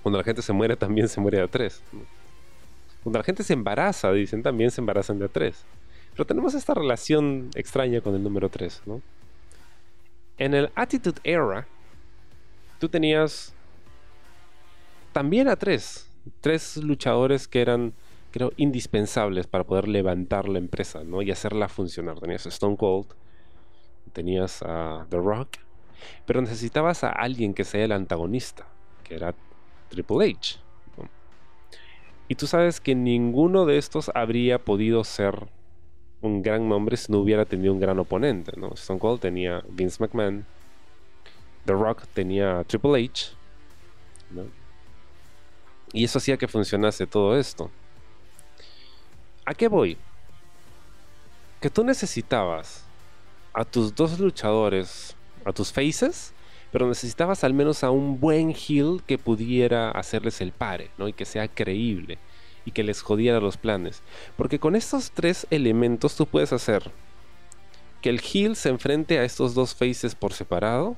Cuando la gente se muere también se muere de a tres. Cuando la gente se embaraza, dicen, también se embarazan de a tres. Pero tenemos esta relación extraña con el número 3, ¿no? En el Attitude Era, tú tenías también a tres. Tres luchadores que eran, creo, indispensables para poder levantar la empresa, ¿no? Y hacerla funcionar. Tenías Stone Cold, tenías a The Rock pero necesitabas a alguien que sea el antagonista, que era Triple H. Y tú sabes que ninguno de estos habría podido ser un gran nombre si no hubiera tenido un gran oponente. ¿no? Stone Cold tenía Vince McMahon, The Rock tenía Triple H. Y eso hacía que funcionase todo esto. ¿A qué voy? Que tú necesitabas a tus dos luchadores, a tus faces, pero necesitabas al menos a un buen heel que pudiera hacerles el pare, ¿no? Y que sea creíble y que les jodiera los planes. Porque con estos tres elementos tú puedes hacer que el heel se enfrente a estos dos faces por separado.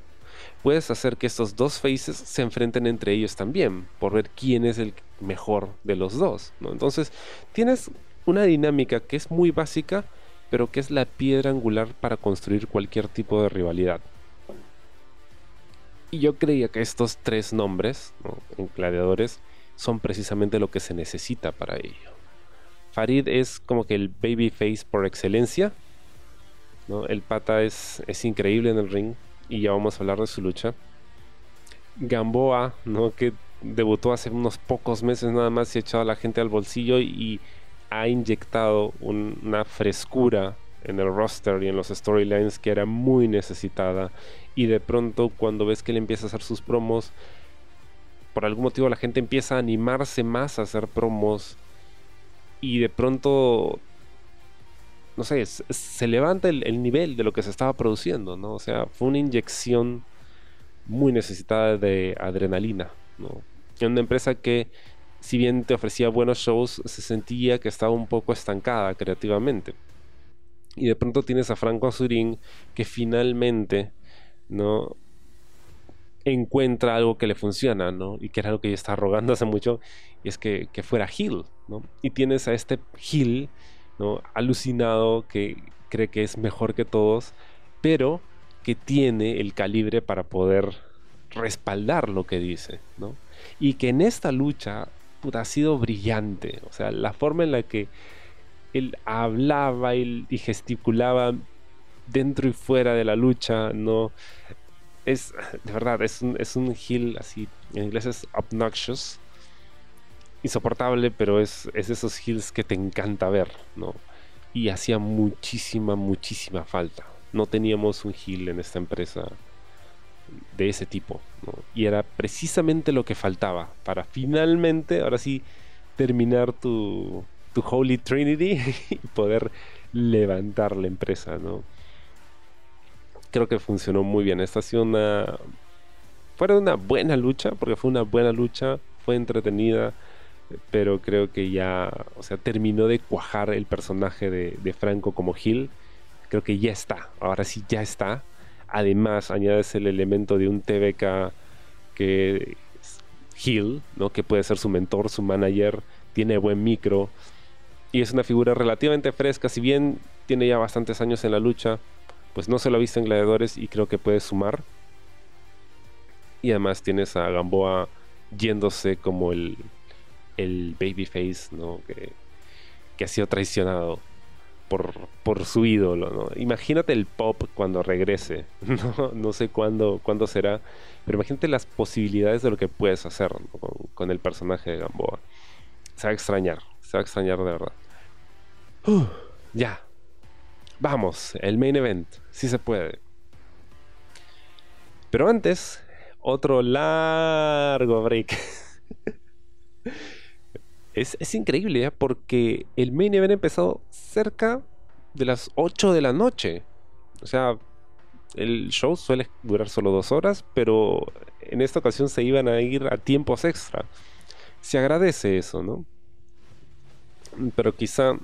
Puedes hacer que estos dos faces se enfrenten entre ellos también, por ver quién es el mejor de los dos. ¿no? Entonces, tienes una dinámica que es muy básica, pero que es la piedra angular para construir cualquier tipo de rivalidad. Y yo creía que estos tres nombres, en gladiadores, son precisamente lo que se necesita para ello. Farid es como que el babyface por excelencia. ¿no? El pata es, es increíble en el ring y ya vamos a hablar de su lucha. Gamboa, ¿no? que debutó hace unos pocos meses nada más y ha echado a la gente al bolsillo y ha inyectado una frescura en el roster y en los storylines que era muy necesitada y de pronto cuando ves que él empieza a hacer sus promos por algún motivo la gente empieza a animarse más a hacer promos y de pronto, no sé, se levanta el, nivel de lo que se estaba produciendo, ¿no? O sea, fue una inyección muy necesitada de adrenalina. En una empresa que, si bien te ofrecía buenos shows, se sentía que estaba un poco estancada creativamente. Y de pronto tienes a Franco Azurín que finalmente, ¿no? encuentra algo que le funciona, ¿no? Y que era algo que ella estaba rogando hace mucho, y es que, fuera Hill, ¿no? Y tienes a este Hill, ¿no? Alucinado, que cree que es mejor que todos, pero que tiene el calibre para poder respaldar lo que dice, ¿no? Y que en esta lucha, ha sido brillante, o sea, la forma en la que él hablaba y gesticulaba dentro y fuera de la lucha, ¿no? es, de verdad, es un, es un heel así, en inglés es obnoxious, insoportable, pero es, es esos heels que te encanta ver, ¿no? Y hacía muchísima, muchísima falta. No teníamos un heel en esta empresa de ese tipo. Y era precisamente lo que faltaba para finalmente, ahora sí, terminar tu, tu Holy Trinity y poder levantar la empresa, ¿no? creo que funcionó muy bien. Esta ha sido una. Fue una buena lucha, porque fue una buena lucha, fue entretenida, pero creo que ya, o sea, terminó de cuajar el personaje de, Franco como Gil. Creo que ya está, ahora sí ya está. Además, añades el elemento de un TVK que es Gil, ¿no? que puede ser su mentor, su manager, tiene buen micro y es una figura relativamente fresca, si bien tiene ya bastantes años en la lucha, pues no se lo ha visto en Gladiadores y creo que puede sumar. Y además tienes a Gamboa yéndose como el, el babyface, ¿no? Que, que ha sido traicionado por, por su ídolo, ¿no? Imagínate el pop cuando regrese, ¿no? No sé cuándo, cuándo será, pero imagínate las posibilidades de lo que puedes hacer con, el personaje de Gamboa. Se va a extrañar, se va a extrañar de verdad. ya, Vamos, el main event, si se puede. Pero antes, otro largo break. es, increíble, ¿eh? porque el main event empezó cerca de las 8 de la noche. O sea, el show suele durar solo dos horas, pero en esta ocasión se iban a ir a tiempos extra. Se agradece eso, ¿no? Pero quizá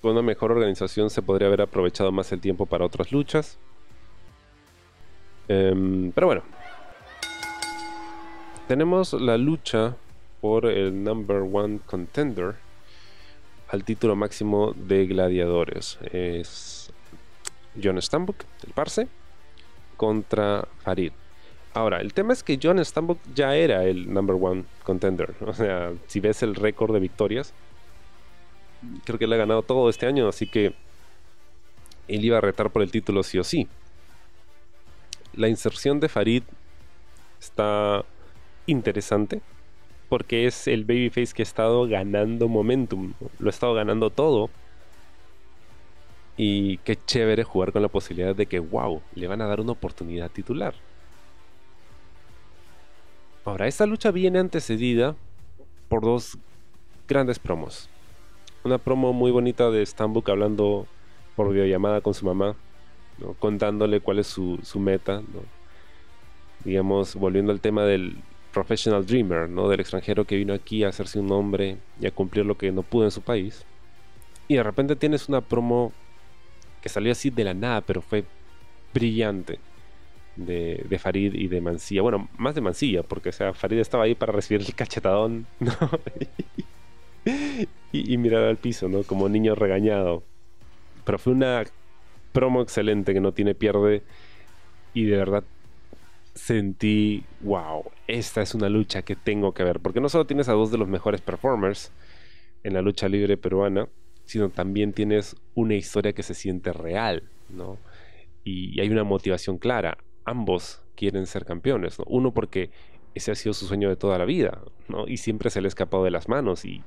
con una mejor organización se podría haber aprovechado más el tiempo para otras luchas. Em, pero bueno. Tenemos la lucha por el number one contender al título máximo de gladiadores. Es John Stambuk, el Parse, contra Farid. Ahora, el tema es que John Stambuk ya era el number one contender. O sea, si ves el récord de victorias, creo que él ha ganado todo este año, así que él iba a retar por el título sí o sí. La inserción de Farid está interesante porque es el babyface que ha estado ganando momentum, lo ha estado ganando todo. Y qué chévere jugar con la posibilidad de que, wow, le van a dar una oportunidad titular. Ahora, esta lucha viene antecedida por dos grandes promos. una promo muy bonita de Stambuk hablando por videollamada con su mamá, contándole cuál es su, su meta, digamos, volviendo al tema del professional dreamer, ¿no? del extranjero que vino aquí a hacerse un nombre y a cumplir lo que no pudo en su país. Y de repente tienes una promo que salió así de la nada, pero fue brillante. De, Farid y de Mancilla. Bueno, más de Mancilla, porque o sea, Farid estaba ahí para recibir el cachetadón ¿no? y, mirar al piso, ¿no? Como niño regañado. Pero fue una promo excelente que no tiene pierde. Y de verdad sentí, wow, esta es una lucha que tengo que ver. Porque no solo tienes a dos de los mejores performers en la lucha libre peruana, sino también tienes una historia que se siente real, ¿no? Y, hay una motivación clara. Ambos quieren ser campeones, ¿no? Uno porque ese ha sido su sueño de toda la vida, ¿no? Y siempre se le ha escapado de las manos y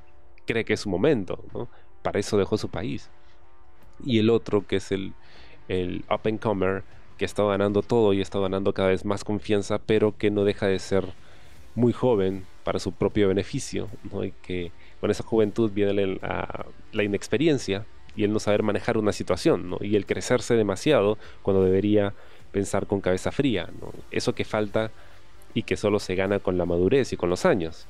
cree que es su momento, ¿no? Para eso dejó su país. Y el otro, que es el, el up and comer, que está ganando todo y está ganando cada vez más confianza, pero que no deja de ser muy joven para su propio beneficio, ¿no? Y que con esa juventud viene la, inexperiencia y el no saber manejar una situación, ¿no? Y el crecerse demasiado cuando debería pensar con cabeza fría. Eso que falta y que solo se gana con la madurez y con los años.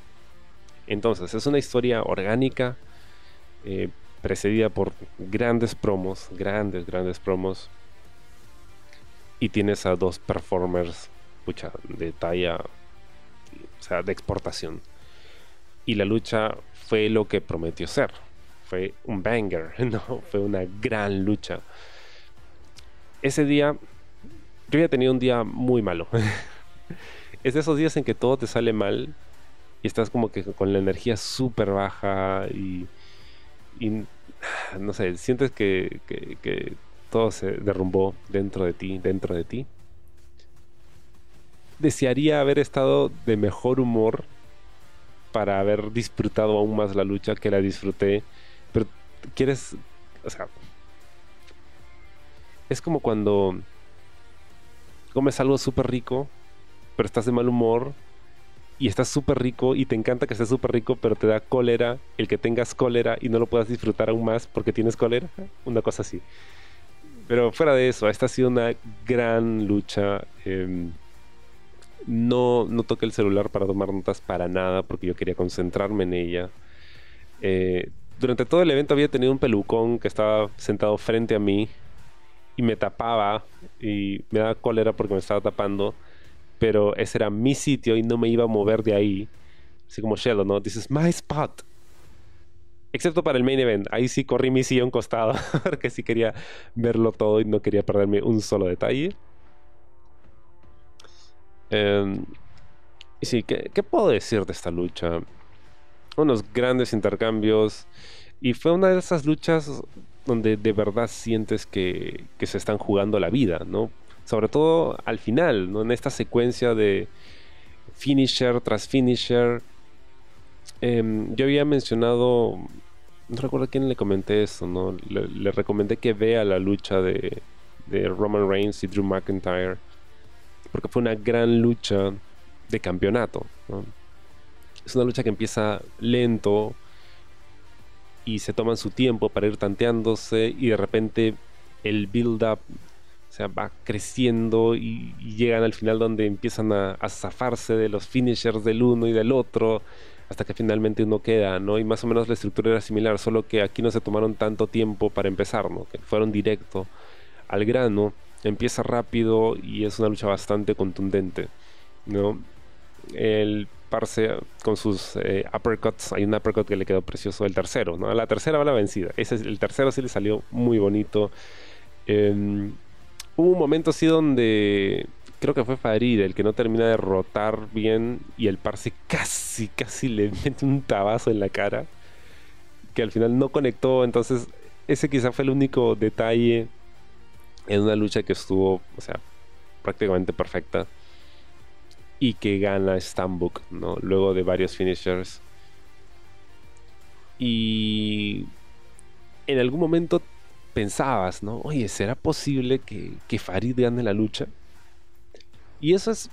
Entonces, es una historia orgánica, eh, precedida por grandes promos, grandes, grandes promos. Y tienes a dos performers, pucha, de talla, o sea, de exportación. Y la lucha fue lo que prometió ser. Fue un banger, ¿no? Fue una gran lucha. Ese día, yo había tenido un día muy malo. es de esos días en que todo te sale mal y estás como que con la energía súper baja y, no sé, sientes que todo se derrumbó dentro de ti, dentro de ti. Desearía haber estado de mejor humor para haber disfrutado aún más la lucha que la disfruté. Pero quieres, o sea, es como cuando comes algo súper rico, pero estás de mal humor y estás súper rico y te encanta que estés súper rico, pero te da cólera el que tengas cólera y no lo puedas disfrutar aún más porque tienes cólera. Una cosa así. Pero fuera de eso, esta ha sido una gran lucha. Em, no, no toqué el celular para tomar notas para nada porque yo quería concentrarme en ella. Eh, durante todo el evento había tenido un pelucón que estaba sentado frente a mí y me tapaba y me daba cólera porque me estaba tapando, pero ese era mi sitio y no me iba a mover de ahí. Así como Sheldon, ¿no? This is my spot. Excepto para el main event. Ahí sí corrí mi sillón costado porque sí quería verlo todo y no quería perderme un solo detalle. Em, y sí, ¿qué, puedo decir de esta lucha? Unos grandes intercambios. Y fue una de esas luchas donde de verdad sientes que, se están jugando la vida, ¿no? Sobre todo al final, ¿no? En esta secuencia de finisher tras finisher. Em, yo había mencionado, no recuerdo a quién le comenté eso, ¿no? Le, recomendé que vea la lucha de, de Roman Reigns y Drew McIntyre porque fue una gran lucha de campeonato. Es una lucha que empieza lento y se toman su tiempo para ir tanteándose y de repente el build-up va creciendo y, llegan al final donde empiezan a, zafarse de los finishers del uno y del otro hasta que finalmente uno queda, ¿no? Y más o menos la estructura era similar, solo que aquí no se tomaron tanto tiempo para empezar, ¿no? Que fueron directo al grano empieza rápido y es una lucha bastante contundente, ¿no? El Parse con sus eh, uppercuts, hay un uppercut que le quedó precioso, el tercero, ¿no? La tercera va la vencida, Ese, el tercero sí le salió muy bonito. Em, hubo un momento así donde creo que fue Farid el que no termina de rotar bien y el Parse casi, casi le mete un tabazo en la cara que al final no conectó, entonces ese quizá fue el único detalle en una lucha que estuvo, o sea, prácticamente perfecta y que gana Stambuk, ¿no? Luego de varios finishers. Y en algún momento pensabas, ¿no? Oye, ¿será posible que, que Farid gane la lucha? Y eso es,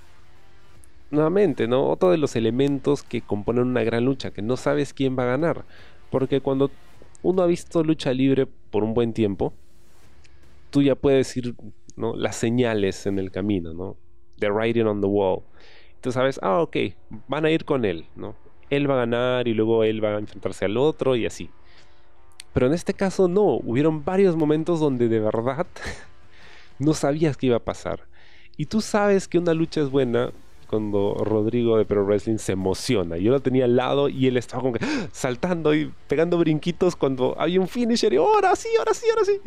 nuevamente, ¿no? Otro de los elementos que componen una gran lucha, que no sabes quién va a ganar. Porque cuando uno ha visto lucha libre por un buen tiempo, tú ya puedes ir, ¿no? Las señales en el camino, ¿no? The writing on the wall. Tú sabes, ah, ok, van a ir con él, ¿no? Él va a ganar y luego él va a enfrentarse al otro y así. Pero en este caso no, hubieron varios momentos donde de verdad no sabías qué iba a pasar. Y tú sabes que una lucha es buena cuando Rodrigo de Pro Wrestling se emociona. Yo lo tenía al lado y él estaba como que saltando y pegando brinquitos cuando había un finisher y ahora sí, ahora sí, ahora sí.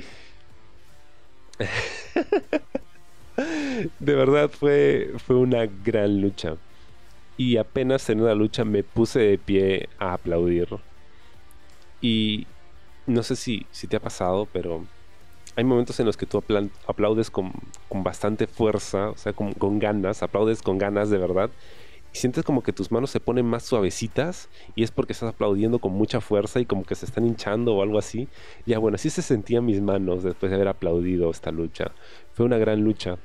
de verdad fue, fue una gran lucha. Y apenas en una lucha me puse de pie a aplaudir. Y no sé si, si te ha pasado, pero hay momentos en los que tú aplaudes con, bastante fuerza, o sea, con, ganas, aplaudes con ganas de verdad. Y sientes como que tus manos se ponen más suavecitas y es porque estás aplaudiendo con mucha fuerza y como que se están hinchando o algo así. Ya bueno, así se sentían mis manos después de haber aplaudido esta lucha. Fue una gran lucha.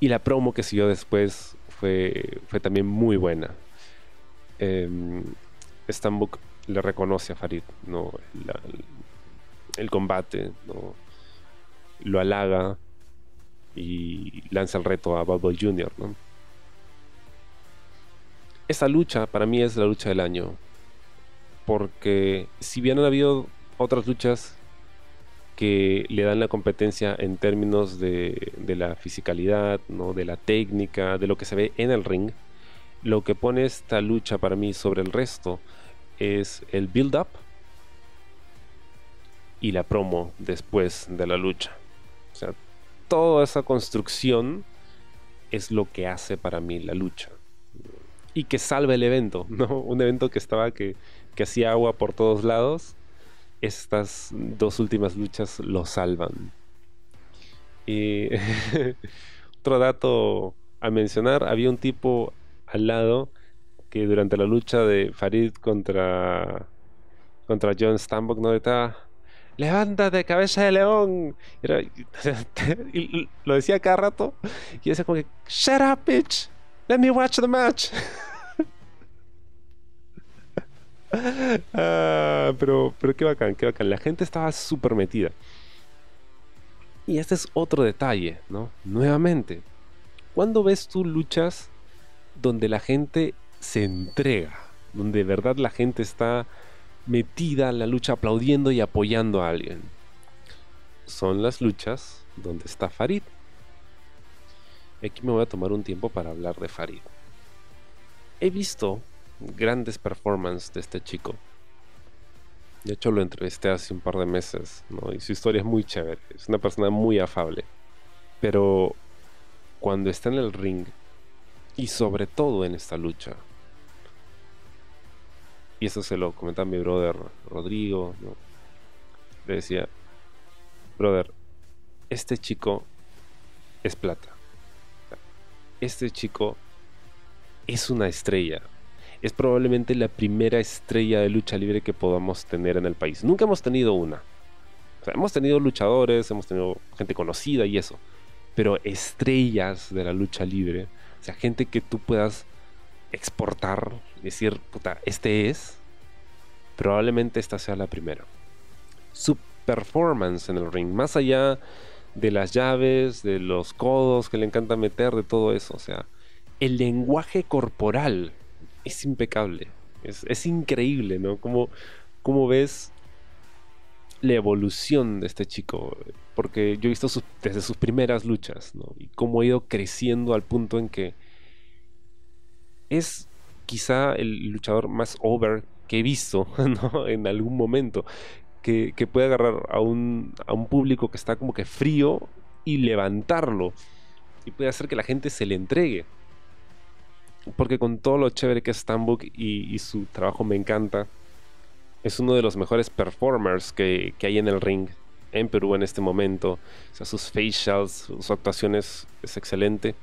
Y la promo que siguió después fue, fue también muy buena. Eh, le reconoce a Farid, ¿no? el combate, ¿no? Lo halaga y lanza el reto a Bad Boy Jr. ¿no? Esa lucha para mí es la lucha del año. Porque si bien han habido otras luchas que le dan la competencia en términos de, de, la fisicalidad, ¿no? de la técnica, de lo que se ve en el ring, lo que pone esta lucha para mí sobre el resto es el build-up y la promo después de la lucha. O sea, toda esa construcción es lo que hace para mí la lucha. Y que salve el evento, ¿no? Un evento que estaba que, que hacía agua por todos lados. Estas dos últimas luchas lo salvan. Y otro dato a mencionar, había un tipo al lado que durante la lucha de Farid contra contra John Stambok no estaba levántate, cabeza de león. Lo decía cada rato. Y decía como que, shut up, bitch. Let me watch the match. Ah, pero, pero qué bacán, qué bacán. La gente estaba súper metida. Y este es otro detalle, ¿no? Nuevamente, ¿cuándo ves tú luchas donde la gente se entrega? Donde de verdad la gente está metida en la lucha aplaudiendo y apoyando a alguien. Son las luchas donde está Farid. Aquí me voy a tomar un tiempo para hablar de Farid. He visto grandes performances de este chico. De hecho lo entrevisté hace un par de meses, Y su historia es muy chévere. Es una persona muy afable. Pero cuando está en el ring, y sobre todo en esta lucha, y eso se lo comentaba mi brother Rodrigo. Le decía, brother, este chico es plata. Este chico es una estrella. Es probablemente la primera estrella de lucha libre que podamos tener en el país. Nunca hemos tenido una. hemos tenido luchadores, hemos tenido gente conocida y eso. Pero estrellas de la lucha libre, o sea, gente que tú puedas exportar, decir, puta, este es, probablemente esta sea la primera. Su performance en el ring, más allá de las llaves, de los codos que le encanta meter, de todo eso, o sea, el lenguaje corporal es impecable, es, increíble, ¿no? Como, como ves la evolución de este chico, porque yo he visto desde sus primeras luchas, ¿no? Y cómo ha ido creciendo al punto en que es quizá el luchador más over que he visto en algún momento. Que, puede agarrar a un, a un público que está como que frío y levantarlo. Y puede hacer que la gente se le entregue. Porque con todo lo chévere que es Stambuk y, su trabajo me encanta, es uno de los mejores performers que, que, hay en el ring en Perú en este momento. O sea, sus facials, sus actuaciones es excelente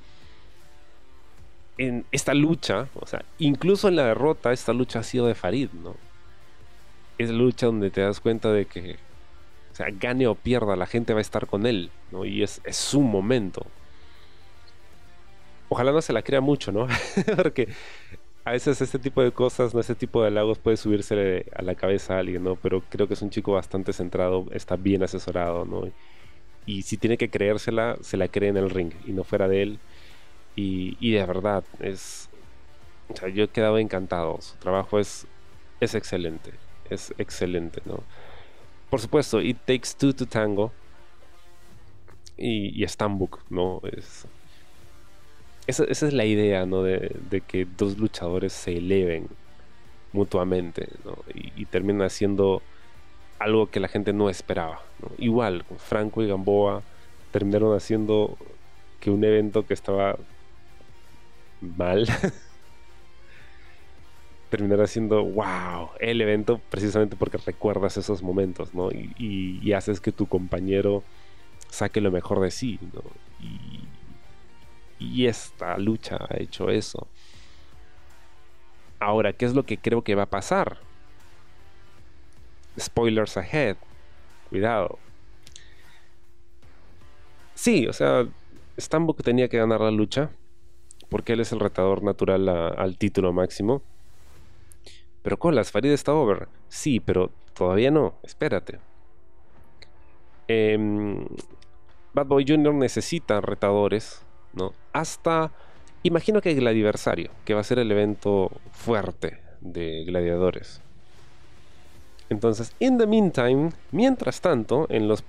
en esta lucha, o sea, incluso en la derrota, esta lucha ha sido de Farid, ¿no? Es lucha donde te das cuenta de que, o sea, gane o pierda, la gente va a estar con él, ¿no? Y es, es su momento. Ojalá no se la crea mucho, ¿no? Porque a veces este tipo de cosas, ¿no? Este tipo de halagos puede subirse a la cabeza a alguien, ¿no? Pero creo que es un chico bastante centrado, está bien asesorado, ¿no? Y si tiene que creérsela, se la cree en el ring y no fuera de él. Y, de verdad, es... O sea, yo he quedado encantado. Su trabajo es, es excelente. Es excelente, ¿no? Por supuesto, It Takes Two to Tango. Y, y Stambuk, ¿no? Es, esa, esa, es la idea, ¿no? De, de, que dos luchadores se eleven mutuamente. Y, y terminan haciendo algo que la gente no esperaba. Igual, Franco y Gamboa terminaron haciendo que un evento que estaba mal terminara siendo wow, el evento precisamente porque recuerdas esos momentos, ¿no? Y, haces que tu compañero saque lo mejor de sí, ¿no? Y, y esta lucha ha hecho eso. Ahora, ¿qué es lo que creo que va a pasar? spoilers ahead. Cuidado. Sí, o sea, Stambuk tenía que ganar la lucha. Porque él es el retador natural al título máximo. Pero Colas, Farid está over. Sí, pero todavía no. Espérate. Eh, Bad Boy Jr. necesita retadores, ¿no? Hasta. Imagino que Gladiversario, que va a ser el evento fuerte de gladiadores. Entonces, in the meantime, mientras tanto, en los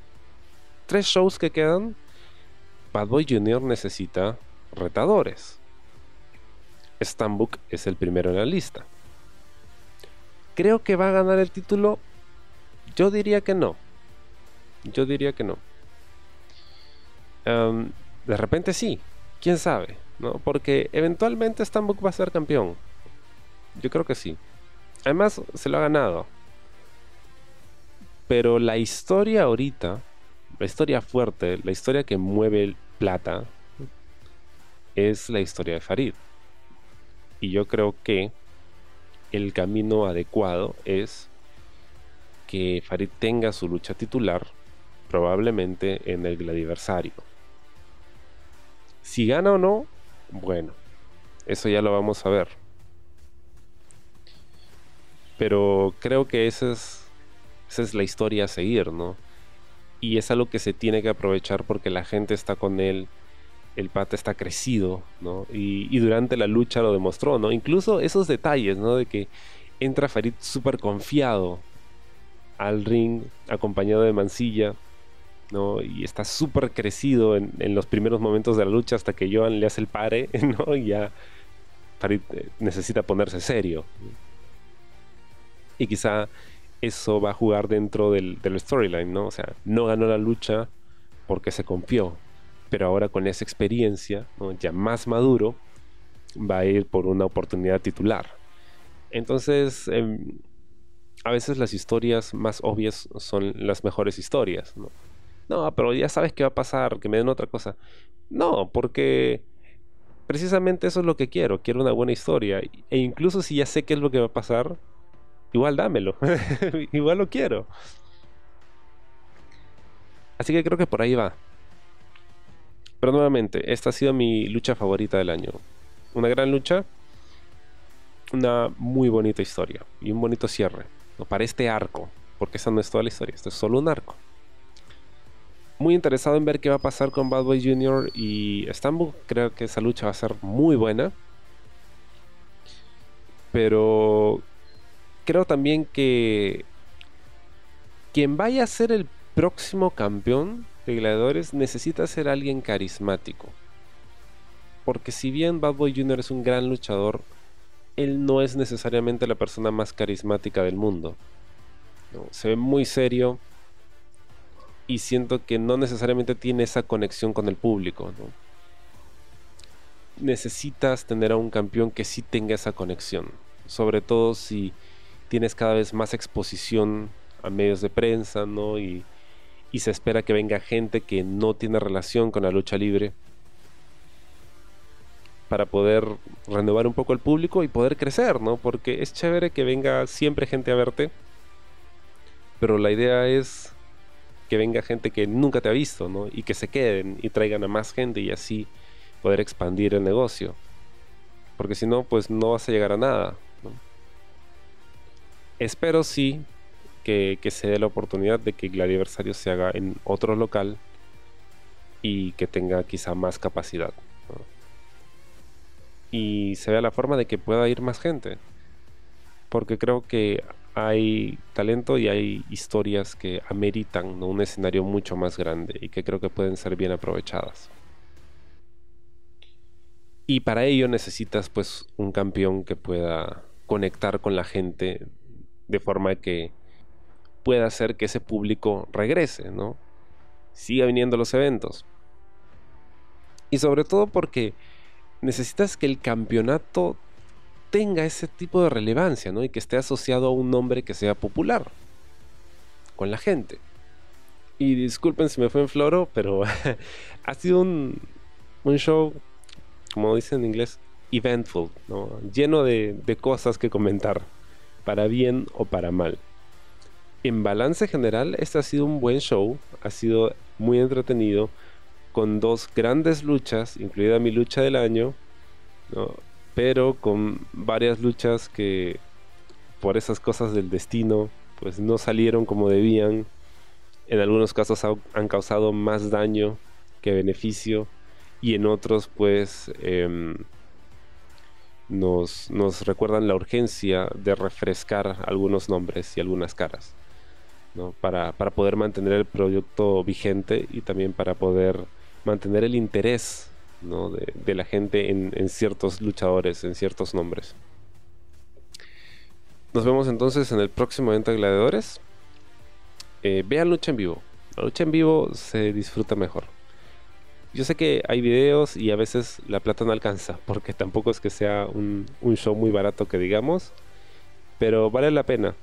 tres shows que quedan, Bad Boy Jr. necesita retadores. Stambuk es el primero en la lista. Creo que va a ganar el título. Yo diría que no. Yo diría que no. Um, de repente sí. Quién sabe. ¿no? Porque eventualmente Stambuk va a ser campeón. Yo creo que sí. Además, se lo ha ganado. Pero la historia ahorita, la historia fuerte, la historia que mueve el plata, es la historia de Farid. Y yo creo que el camino adecuado es que Farid tenga su lucha titular probablemente en el gladiversario. Si gana o no, bueno, eso ya lo vamos a ver. Pero creo que ese es esa es la historia a seguir, ¿no? Y es algo que se tiene que aprovechar porque la gente está con él, el pata está crecido, ¿no? Y, durante la lucha lo demostró, ¿no? Incluso esos detalles, ¿no? De que entra Farid súper confiado al ring, acompañado de Mancilla, ¿no? Y está súper crecido en, en, los primeros momentos de la lucha hasta que Joan le hace el pare, ¿no? Y ya Farid eh, necesita ponerse serio. Y quizá eso va a jugar dentro del, del storyline, ¿no? O sea, no ganó la lucha porque se confió, pero ahora con esa experiencia, ya más maduro, va a ir por una oportunidad titular. Entonces, eh, a veces las historias más obvias son las mejores historias, ¿no? No, pero ya sabes qué va a pasar, que me den otra cosa. No, porque precisamente eso es lo que quiero, quiero una buena historia. E incluso si ya sé qué es lo que va a pasar, igual dámelo. igual lo quiero. Así que creo que por ahí va. Pero nuevamente, esta ha sido mi lucha favorita del año. Una gran lucha, una muy bonita historia y un bonito cierre. ¿no? Para este arco, porque esa no es toda la historia, esto es solo un arco. Muy interesado en ver qué va a pasar con Bad Boy Jr. y Stambuk. Creo que esa lucha va a ser muy buena. Pero creo también que quien vaya a ser el próximo campeón gladiadores necesita ser alguien carismático. Porque si bien Bad Boy Jr. es un gran luchador, él no es necesariamente la persona más carismática del mundo. Se ve muy serio y siento que no necesariamente tiene esa conexión con el público. Necesitas tener a un campeón que sí tenga esa conexión. Sobre todo si tienes cada vez más exposición a medios de prensa, ¿no? Y, y se espera que venga gente que no tiene relación con la lucha libre para poder renovar un poco el público y poder crecer, ¿no? Porque es chévere que venga siempre gente a verte, pero la idea es que venga gente que nunca te ha visto, ¿no? Y que se queden y traigan a más gente y así poder expandir el negocio. Porque si no, pues no vas a llegar a nada. Espero sí que, se dé la oportunidad de que el aniversario se haga en otro local y que tenga quizá más capacidad. Y se vea la forma de que pueda ir más gente. Porque creo que hay talento y hay historias que ameritan un escenario mucho más grande y que creo que pueden ser bien aprovechadas. Y para ello necesitas pues un campeón que pueda conectar con la gente de forma que pueda hacer que ese público regrese, ¿no? Siga viniendo a los eventos. Y sobre todo porque necesitas que el campeonato tenga ese tipo de relevancia, ¿no? Y que esté asociado a un nombre que sea popular con la gente. Y disculpen si me fue en floro, pero ha sido un, un show, como dicen en inglés, eventful, ¿no? Lleno de, de cosas que comentar, para bien o para mal. En balance general, este ha sido un buen show, ha sido muy entretenido, con dos grandes luchas, incluida mi lucha del año, pero con varias luchas que por esas cosas del destino pues no salieron como debían. En algunos casos han causado más daño que beneficio y en otros pues em, nos, recuerdan la urgencia de refrescar algunos nombres y algunas caras para, para poder mantener el producto vigente y también para poder mantener el interés de, la gente en, ciertos luchadores, en ciertos nombres. Nos vemos entonces en el próximo evento de gladiadores. Eh, vean lucha en vivo. La lucha en vivo se disfruta mejor. Yo sé que hay videos y a veces la plata no alcanza, porque tampoco es que sea un, un show muy barato que digamos, pero vale la pena.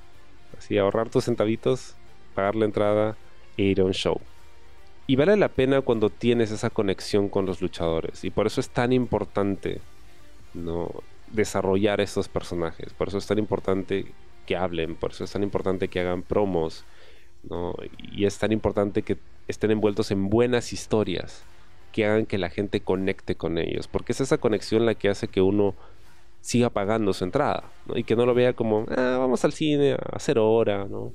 Así ahorrar tus centavitos, pagar la entrada e ir a un show. Y vale la pena cuando tienes esa conexión con los luchadores. Y por eso es tan importante ¿no? desarrollar estos personajes. Por eso es tan importante que hablen. Por eso es tan importante que hagan promos. ¿no? Y es tan importante que estén envueltos en buenas historias. Que hagan que la gente conecte con ellos. Porque es esa conexión la que hace que uno siga pagando su entrada. Y que no lo vea como, ah, vamos al cine a hacer hora. ¿no?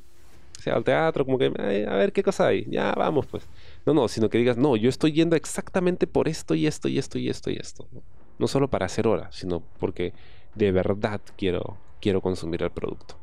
Al teatro, como que, a ver qué cosa hay. Ya, vamos pues. No, no, sino que digas, no, yo estoy yendo exactamente por esto y esto y esto y esto y esto. No, solo para hacer hora, sino porque de verdad quiero, quiero consumir el producto.